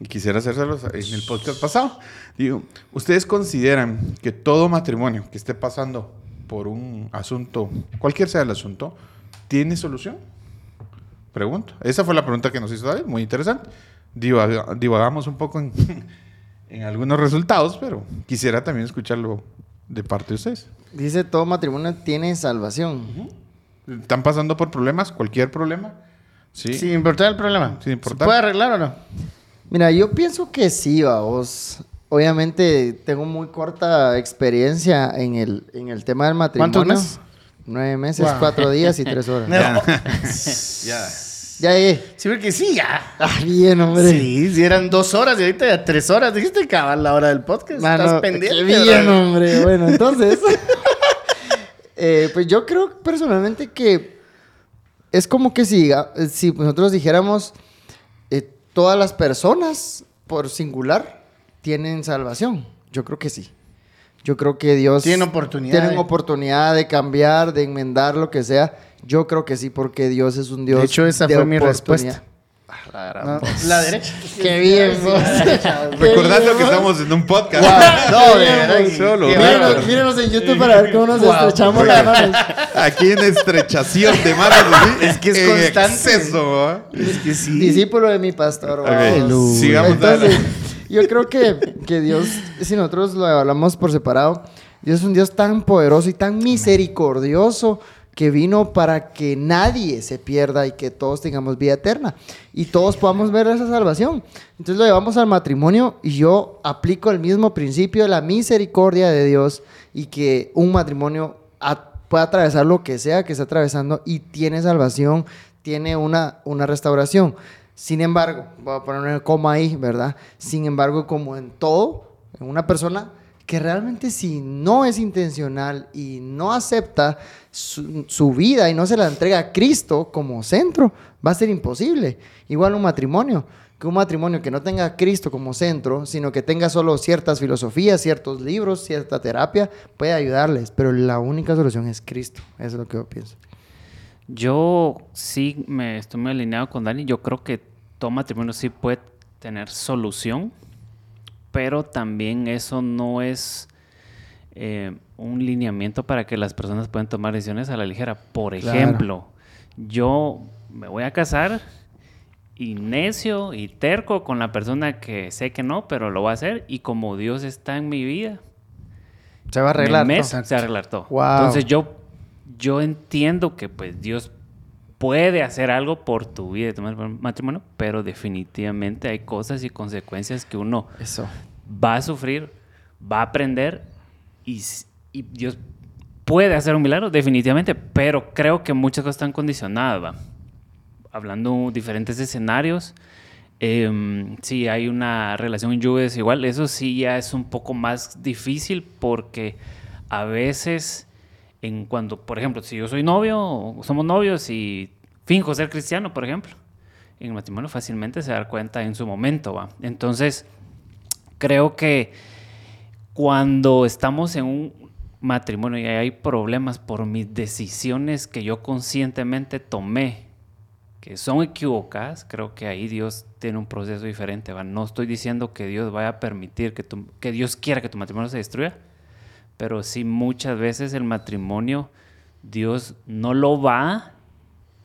y quisiera hacérselo en el podcast pasado. Digo, ¿ustedes consideran que todo matrimonio que esté pasando por un asunto, cualquier sea el asunto, tiene solución? Pregunto. Esa fue la pregunta que nos hizo David, muy interesante. Divaga- divagamos un poco en, en algunos resultados, pero quisiera también escucharlo de parte de ustedes. Dice todo matrimonio tiene salvación. ¿Están pasando por problemas? ¿Cualquier problema? Sí. Sin importar el problema. Sin importar. ¿Se puede arreglar o no? Mira, yo pienso que sí, vos. Obviamente tengo muy corta experiencia en el, en el tema del matrimonio. ¿Cuántos meses? Nueve meses, Wow. cuatro días y tres horas. No. Ya. Ya llegué. Sí, porque sí, ya. Ah, bien, hombre. Sí, si eran dos horas y ahorita ya tres horas. Dijiste que acabar la hora del podcast. Mano, Estás pendiente. qué bien, bro. hombre. Bueno, entonces. eh, pues yo creo personalmente que es como que si, ah, si nosotros dijéramos eh, todas las personas por singular tienen salvación. Yo creo que sí. Yo creo que Dios Tienen oportunidad tienen de- oportunidad de cambiar, de enmendar lo que sea. Yo creo que sí, porque Dios es un Dios. De hecho, esa fue mi respuesta. No, la derecha. Qué bien, vos. Recordando que estamos en un podcast. No, de verdad. Solo. Mírenos, en YouTube para ver cómo nos Wow. estrechamos las manos. Aquí en estrechación de manos. ¿sí? Es que es En constante. exceso. Es que sí. Discípulo de mi pastor. Ok, vamos. sigamos Entonces. Yo creo que, que Dios, si nosotros lo hablamos por separado, Dios es un Dios tan poderoso y tan misericordioso que vino para que nadie se pierda y que todos tengamos vida eterna y todos podamos ver esa salvación. Entonces lo llevamos al matrimonio y yo aplico el mismo principio de la misericordia de Dios y que un matrimonio a- puede atravesar lo que sea que esté atravesando y tiene salvación, tiene una, una restauración. Sin embargo, voy a poner una coma ahí, ¿verdad? Sin embargo, como en todo, en una persona que realmente si no es intencional y no acepta su, vida y no se la entrega a Cristo como centro, va a ser imposible. Igual un matrimonio, que un matrimonio que no tenga a Cristo como centro, sino que tenga solo ciertas filosofías, ciertos libros, cierta terapia, puede ayudarles, pero la única solución es Cristo. Es lo que yo pienso. Yo sí me estoy muy alineado con Dani. Yo creo que todo matrimonio sí puede tener solución, pero también eso no es eh, un lineamiento para que las personas puedan tomar decisiones a la ligera. Por Claro. ejemplo, yo me voy a casar y necio y terco con la persona que sé que no, pero lo voy a hacer. Y como Dios está en mi vida, Se va a arreglar. todo. se va a arreglar todo. Wow. Entonces yo, yo entiendo que pues Dios puede hacer algo por tu vida y tu matrimonio, pero definitivamente hay cosas y consecuencias que uno Eso. va a sufrir, va a aprender y, y Dios puede hacer un milagro, definitivamente, pero creo que muchas cosas están condicionadas, ¿va? Hablando diferentes escenarios, em, si hay una relación lluvia desigual, eso sí ya es un poco más difícil porque a veces, en cuando, por ejemplo, si yo soy novio, somos novios y finjo ser cristiano, por ejemplo, en el matrimonio fácilmente se da cuenta en su momento, ¿va? Entonces, creo que cuando estamos en un matrimonio y hay problemas por mis decisiones que yo conscientemente tomé, que son equivocadas, creo que ahí Dios tiene un proceso diferente. ¿va? No estoy diciendo que Dios vaya a permitir que Dios quiera que tu matrimonio se destruya, pero sí muchas veces el matrimonio Dios no lo va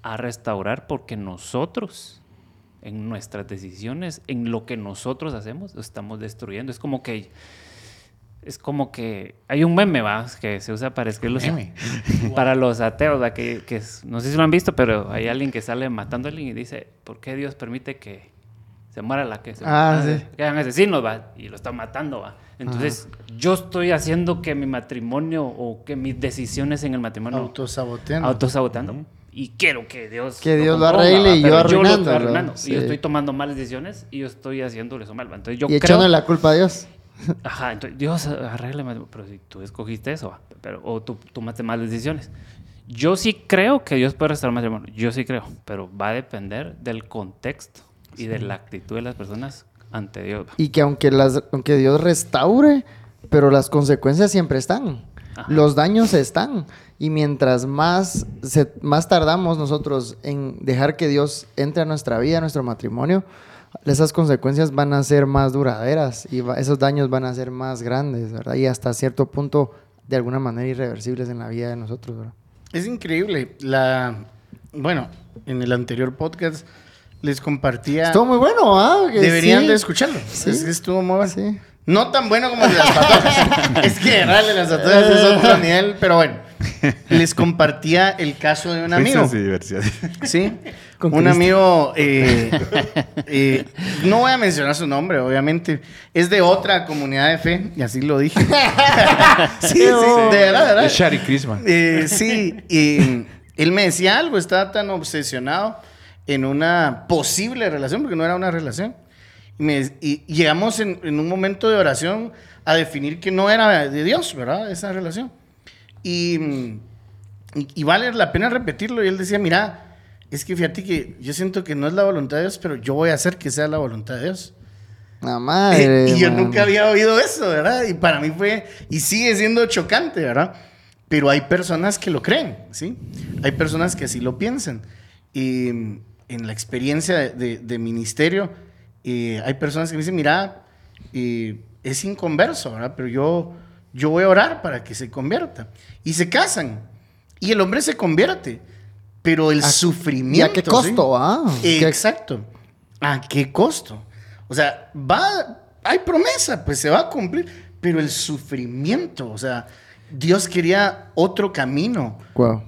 a restaurar porque nosotros en nuestras decisiones, en lo que nosotros hacemos, lo estamos destruyendo. Es como que es como que hay un meme, va, que se usa para escribir los, para los ateos, ¿va? que, que es- no sé si lo han visto, pero hay alguien que sale matando a alguien y dice, ¿por qué Dios permite que se muera la que se Ah, sí. que hagan asesinos, va? Y lo está matando, va. Entonces, yo estoy haciendo que mi matrimonio o que mis decisiones en el matrimonio Autosaboteando. autosaboteando. Y quiero que Dios Que Dios lo arregle y yo lo estoy arruinándolo, arruinando. Y sí. yo estoy tomando malas decisiones y yo estoy haciéndole eso mal. Entonces yo y creo... echándole la culpa a Dios. Ajá, entonces Dios arréglame, pero si tú escogiste eso, pero, o tú tomaste malas decisiones. Yo sí creo que Dios puede restaurar matrimonio, yo sí creo, pero va a depender del contexto y de la actitud de las personas ante Dios. Y que aunque, las, aunque Dios restaure, pero las consecuencias siempre están. Ajá. Los daños están. Y mientras más, se- más tardamos nosotros en dejar que Dios entre a nuestra vida, a nuestro matrimonio, esas consecuencias van a ser más duraderas y va- esos daños van a ser más grandes, ¿verdad? Y hasta cierto punto, de alguna manera, irreversibles en la vida de nosotros, ¿verdad? Es increíble. La, bueno, en el anterior podcast les compartía. Estuvo muy bueno, ¿ah? Deberían sí. de escucharlo. Sí. Es que estuvo muy bueno. Sí. No tan bueno como el de las patojas. es que darle las patojas es otro nivel, pero bueno. Les compartía el caso de un amigo. Sí. Un amigo, eh, eh, no voy a mencionar su nombre, obviamente. Es de otra comunidad de fe, y así lo dije. sí, sí, de verdad, de verdad. Shari Crisman. Eh, sí, y él me decía algo, estaba tan obsesionado en una posible relación, porque no era una relación. Y, me- y llegamos en, en un momento de oración a definir que no era de Dios, ¿verdad? Esa relación. Y, mm, y, y vale la pena repetirlo. Y él decía, mira, es que fíjate que yo siento que no es la voluntad de Dios, pero yo voy a hacer que sea la voluntad de Dios. La madre. y yo mano. nunca había oído eso, ¿verdad? Y para mí fue, y sigue siendo chocante, ¿verdad? Pero hay personas que lo creen, ¿sí? Hay personas que así lo piensan. Y mm, en la experiencia de, de- de ministerio, eh, hay personas que me dicen, mira, es inconverso, ¿verdad? Pero yo, yo voy a orar para que se convierta. Y se casan. Y el hombre se convierte. Pero el ¿A- sufrimiento. ¿Y a qué ¿sí? costo, ah? ¿Qué- Exacto. ¿A qué costo? O sea, va, hay promesa, pues se va a cumplir, pero el sufrimiento, o sea, Dios quería otro camino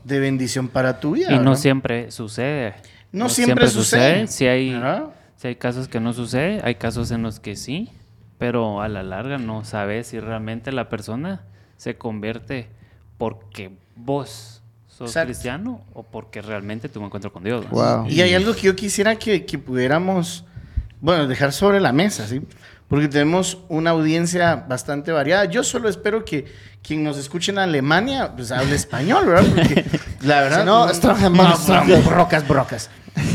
de bendición para tu vida. Y no ¿verdad? siempre sucede. No siempre sucede. Si hay, ¿verdad? Si hay casos que no sucede, hay casos en los que sí, pero a la larga no sabes si realmente la persona se convierte porque vos sos Exacto. cristiano o porque realmente tuvo un encuentro con Dios. ¿no? Wow. Y hay algo que yo quisiera que, que pudiéramos, bueno, dejar sobre la mesa, ¿sí? Porque tenemos una audiencia bastante variada. Yo solo espero que quien nos escuche en Alemania, pues hable español, ¿verdad? Porque la verdad... Si no, Stragen, man, Stragen. brocas, brocas.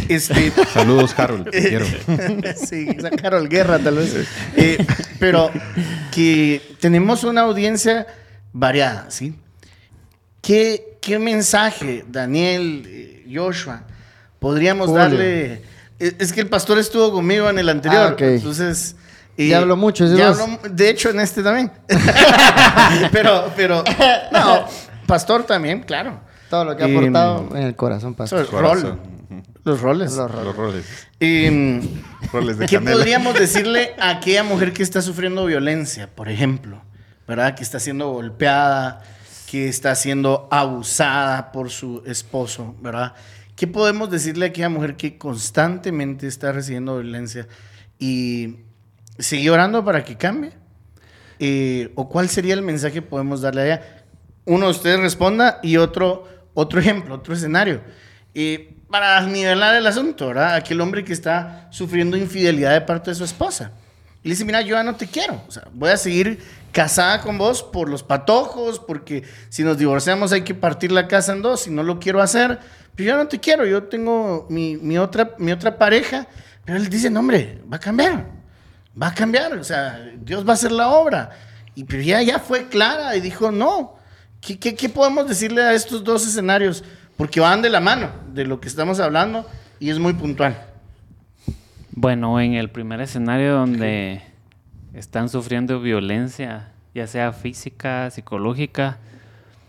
Este, Saludos, Harold. Te quiero. sí, esa Carol Guerra tal vez. Eh, pero que tenemos una audiencia variada, ¿sí? ¿Qué, qué mensaje, Daniel, eh, Joshua, podríamos Julio. darle? Es que el pastor estuvo conmigo en el anterior, Ah, entonces Y Ya hablo mucho, ¿sí ya vos? hablo- de hecho, en este también. pero, pero, no, pastor también, claro. Todo lo que ha Y, aportado en el corazón, pastor. es Corazón. rol. Los roles. Los roles. Los roles. Y, mm, Roles de ¿Qué canela. podríamos decirle a aquella mujer que está sufriendo violencia, por ejemplo? ¿Verdad? Que está siendo golpeada, que está siendo abusada por su esposo, ¿verdad? ¿Qué podemos decirle a aquella mujer que constantemente está recibiendo violencia y sigue orando para que cambie? Eh, ¿O cuál sería el mensaje que podemos darle a ella? Uno de ustedes responda y otro, otro ejemplo, otro escenario. Eh, para nivelar el asunto, ¿verdad? Aquel hombre que está sufriendo infidelidad de parte de su esposa. Y le dice, mira, yo ya no te quiero. O sea, voy a seguir casada con vos por los patojos, porque si nos divorciamos hay que partir la casa en dos y no lo quiero hacer. Pero yo no te quiero, yo tengo mi, mi otra, mi otra pareja. Pero él dice, no, hombre, va a cambiar. Va a cambiar. O sea, Dios va a hacer la obra. Y pero ya, ya fue clara y dijo, no. ¿Qué, qué, qué podemos decirle a estos dos escenarios? Porque van de la mano de lo que estamos hablando y es muy puntual. Bueno, en el primer escenario donde están sufriendo violencia, ya sea física, psicológica,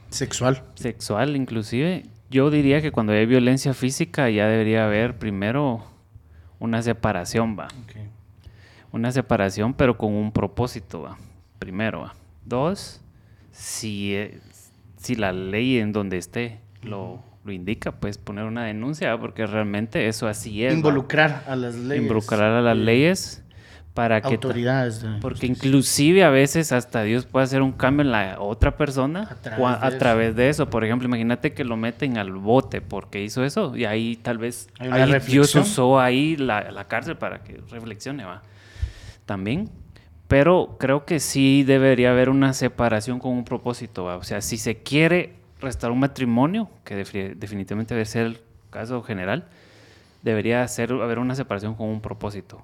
Sexual. sexual inclusive, yo diría que cuando hay violencia física ya debería haber primero una separación, va. Una separación, pero con un propósito, va. Primero, va. Dos, si, eh, si la ley en donde esté lo, lo indica, pues poner una denuncia, ¿va? porque realmente eso así es. va. Involucrar a las leyes. Involucrar a las leyes para que... Autoridades. de porque inclusive a veces hasta Dios puede hacer un cambio en la otra persona A través de eso. través de eso. Por ejemplo, imagínate que lo meten al bote porque hizo eso y ahí tal vez ahí Dios usó ahí la, la cárcel para que reflexione, va. También. Pero creo que sí debería haber una separación con un propósito, va. O sea, si se quiere restaurar un matrimonio, que defi- definitivamente debe ser el caso general, debería ser, haber una separación con un propósito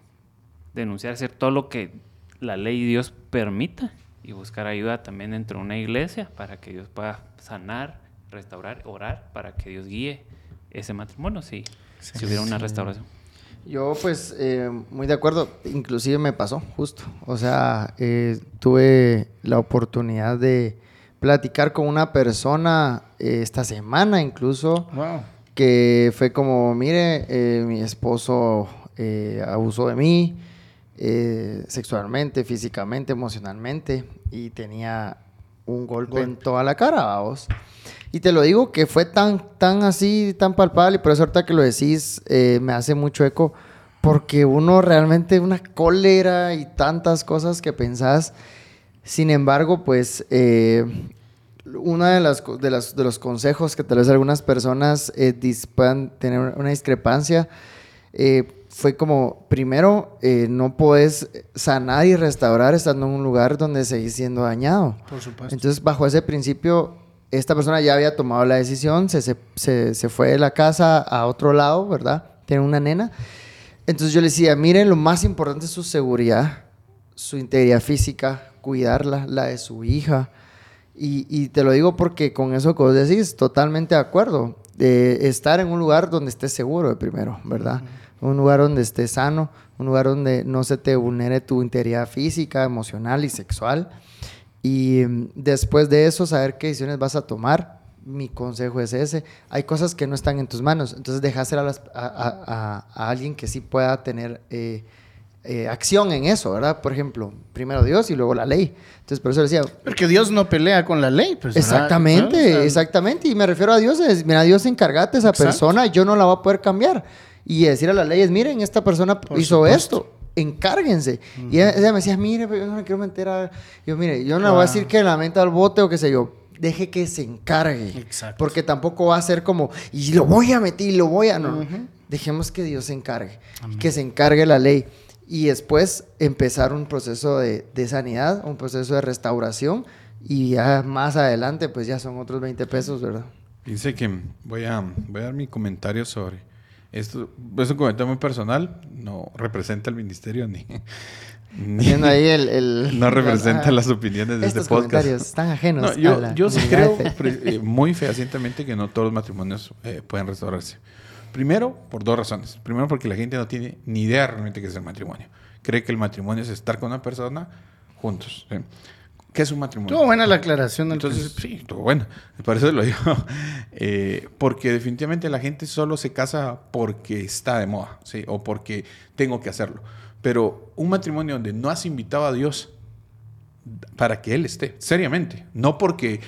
denunciar, hacer todo lo que la ley y Dios permita y buscar ayuda también dentro de una iglesia para que Dios pueda sanar, restaurar, orar para que Dios guíe ese matrimonio si, si hubiera una restauración. Yo pues eh, muy de acuerdo, inclusive me pasó justo, o sea, eh, tuve la oportunidad de platicar con una persona eh, esta semana incluso, Wow. que fue como, mire, eh, mi esposo eh, abusó de mí eh, sexualmente, físicamente, emocionalmente y tenía un golpe en toda la cara, vamos. Y te lo digo que fue tan, tan así, tan palpable, y por eso ahorita que lo decís, eh, me hace mucho eco, porque uno realmente una cólera y tantas cosas que pensás. Sin embargo, pues eh, uno de, las, de, las- de los consejos que tal vez algunas personas eh, tener una discrepancia eh, fue como, primero, eh, no puedes sanar y restaurar estando en un lugar donde seguís siendo dañado. Por supuesto. Entonces, bajo ese principio, esta persona ya había tomado la decisión, se, se, se- se fue de la casa a otro lado, ¿verdad? Tiene una nena. Entonces yo le decía, miren, lo más importante es su seguridad, su integridad física, cuidarla, la de su hija. Y, y te lo digo porque con eso que vos decís, totalmente de acuerdo. De estar en un lugar donde estés seguro de primero, ¿verdad? Un lugar donde estés sano, un lugar donde no se te vulnere tu integridad física, emocional y sexual. Y mm, después de eso, saber qué decisiones vas a tomar. Mi consejo es ese. Hay cosas que no están en tus manos. Entonces, dejársela a, a, a- a- alguien que sí pueda tener eh, eh, acción en eso, ¿verdad? Por ejemplo, primero Dios y luego la ley. Entonces, por eso decía, Porque Dios no pelea con la ley, pues. Exactamente, ¿No? O sea, exactamente. Y me refiero a Dios, es, mira, Dios encargate a esa Exacto. persona, yo no la voy a poder cambiar. Y decir a las leyes, miren, esta persona Por hizo supuesto. esto, encárguense. Y ella, ella me decía, mire, pero yo no me quiero meter a... Yo, mire, yo no le voy a decir que la meta al bote o qué sé yo. Deje que se encargue. Exacto. Porque tampoco va a ser como, y lo voy a meter y lo voy a... No, dejemos que Dios se encargue. Que se encargue la ley. Y después empezar un proceso de, de sanidad, un proceso de restauración. Y ya más adelante, pues ya son otros 20 pesos, ¿verdad? Dice que voy a, voy a dar mi comentario sobre esto. Es un comentario muy personal. No representa el ministerio ni. ni- Viendo ahí el... el- no representa las opiniones de Estos este podcast. comentarios están ajenos No, a yo, la yo sí creo fe. eh, muy fehacientemente que no todos los matrimonios eh, pueden restaurarse. Primero, por dos razones. Primero, porque la gente no tiene ni idea realmente qué es el matrimonio. cree que el matrimonio es estar con una persona juntos. ¿sí? ¿Qué es un matrimonio? Estuvo buena la aclaración. Entonces, sí, estuvo bueno. Por eso lo digo. Eh, porque definitivamente la gente solo se casa porque está de moda, ¿sí? O porque tengo que hacerlo. Pero un matrimonio donde no has invitado a Dios para que Él esté, seriamente. No porque,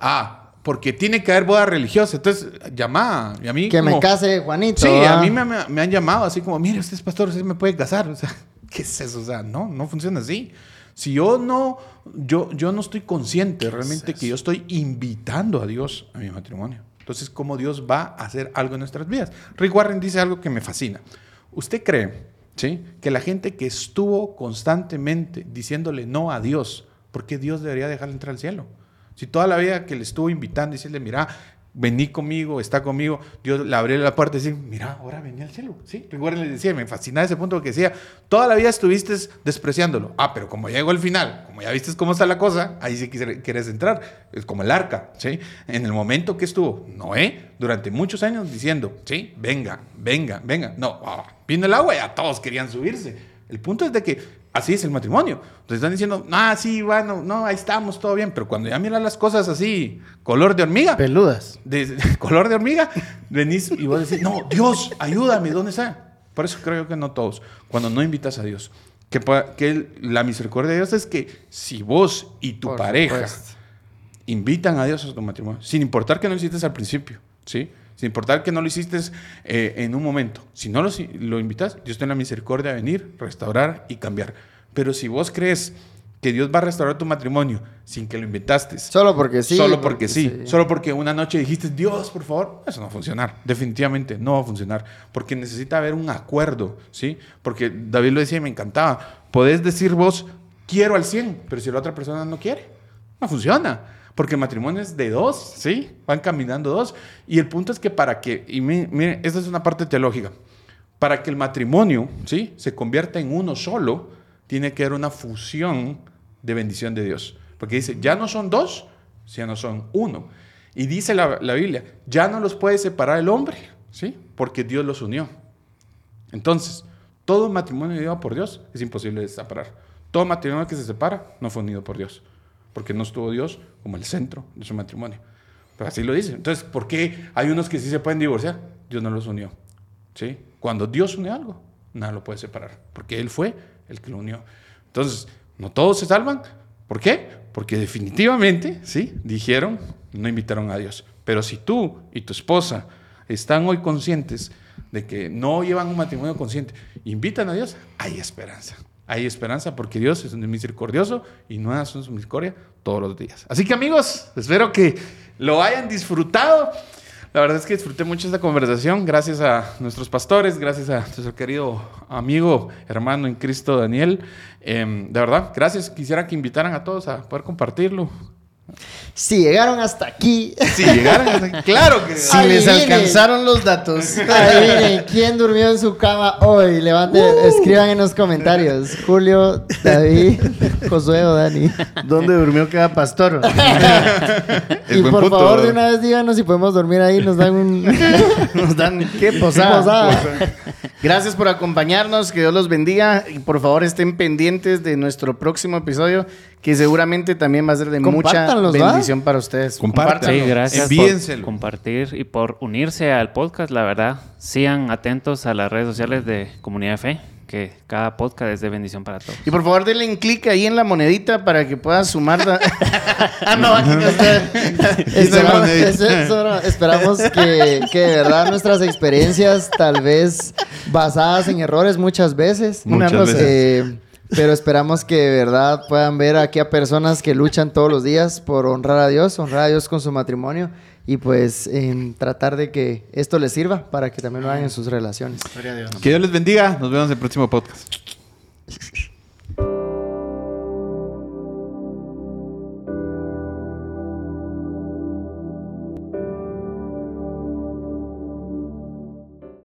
ah, porque tiene que haber boda religiosa. Entonces, llama a mí. Que me como- case Juanito. Sí, a mí me, me- me han llamado así como, mire, usted es pastor, usted me puede casar. O sea, ¿qué es eso? O sea, no, no funciona así. Si yo no, yo, yo no estoy consciente realmente que yo estoy invitando a Dios a mi matrimonio. Entonces, ¿cómo Dios va a hacer algo en nuestras vidas? Rick Warren dice algo que me fascina. ¿Usted cree, sí, que la gente que estuvo constantemente diciéndole no a Dios, ¿por qué Dios debería dejarle entrar al cielo? Si toda la vida que le estuvo invitando, decirle, mira, vení conmigo, está conmigo, Dios le abrió la puerta y decir, mira, ahora vení al cielo. Sí, recuerden, le decía, me fascinaba ese punto que decía, toda la vida estuviste despreciándolo. Ah, pero como llegó el final, como ya viste cómo está la cosa, ahí sí quieres entrar. Es como el arca, ¿sí? En el momento que estuvo Noé, durante muchos años diciendo, sí, venga, venga, venga. No, ah, vino el agua y a todos querían subirse. El punto es de que así es el matrimonio. Entonces están diciendo, ah, sí, bueno, no, ahí estamos, todo bien. Pero cuando ya miran las cosas así, color de hormiga, Peludas. de, de color de hormiga, venís y vos decís, no, Dios, ayúdame, ¿dónde está? Por eso creo que no todos. Cuando no invitas a Dios, que, la misericordia de Dios es que si vos y tu Por pareja supuesto. invitan a Dios a tu matrimonio, sin importar que no lo hiciste al principio, ¿sí? Sin importar que no lo hiciste eh, en un momento. Si no lo, lo invitas, Dios tiene la misericordia de venir, restaurar y cambiar. Pero si vos crees que Dios va a restaurar tu matrimonio sin que lo invitaste, Solo porque sí. Solo porque sí. Solo porque una noche dijiste, Dios, por favor. Eso no va a funcionar. Definitivamente no va a funcionar. Porque necesita haber un acuerdo, ¿sí? Porque David lo decía y me encantaba. Podés decir vos, quiero al 100, pero si la otra persona no quiere, no funciona. Porque el matrimonio es de dos, ¿sí? Van caminando dos. Y el punto es que para que, y mi- miren, esta es una parte teológica. Para que el matrimonio, ¿sí? Se convierta en uno solo, tiene que haber una fusión de bendición de Dios. Porque dice, ya no son dos, ya no son uno. Y dice la, la Biblia, ya no los puede separar el hombre, ¿sí? Porque Dios los unió. Entonces, todo matrimonio unido por Dios es imposible de separar. Todo matrimonio que se separa no fue unido por Dios. Porque no estuvo Dios como el centro de su matrimonio. Pero así lo dice. Entonces, ¿por qué hay unos que sí se pueden divorciar? Dios no los unió. ¿Sí? Cuando Dios une algo, nada lo puede separar. Porque Él fue el que lo unió. Entonces, no todos se salvan. ¿Por qué? Porque definitivamente, ¿sí? Dijeron, no invitaron a Dios. Pero si tú y tu esposa están hoy conscientes de que no llevan un matrimonio consciente, invitan a Dios, hay esperanza. Hay esperanza porque Dios es misericordioso y no es su misericordia todos los días. Así que amigos, espero que lo hayan disfrutado. La verdad es que disfruté mucho esta conversación. Gracias a nuestros pastores, gracias a nuestro querido amigo, hermano en Cristo Daniel. Em, de verdad, gracias. Quisiera que invitaran a todos a poder compartirlo. Si llegaron hasta aquí, Si llegaran, hasta- claro que Si les alcanzaron los datos. adivinen quién durmió en su cama hoy. Levanten, Uh. escriban en los comentarios. Julio, David, Josué o Dani. ¿Dónde durmió cada pastor? Y por punto. favor, de una vez díganos si podemos dormir ahí. Nos dan un. Nos dan qué posada. Posada. Gracias por acompañarnos, que Dios los bendiga y por favor estén pendientes de nuestro próximo episodio que seguramente también va a ser de mucha bendición para ustedes. Compartan. Sí, gracias Envíenselo. por compartir y por unirse al podcast. La verdad, sigan atentos a las redes sociales de Comunidad de Fe, que cada podcast es de bendición para todos. Y por favor denle un clic ahí en la monedita para que puedan sumar. la- ah, no, aquí no está. Esperamos, que, que de verdad nuestras experiencias, tal vez basadas en errores muchas veces, Muchas una- veces. eh, pero esperamos que de verdad puedan ver aquí a personas que luchan todos los días por honrar a Dios, honrar a Dios con su matrimonio y pues en tratar de que esto les sirva para que también lo hagan en sus relaciones. Gloria a Dios. Que Dios les bendiga. Nos vemos en el próximo podcast.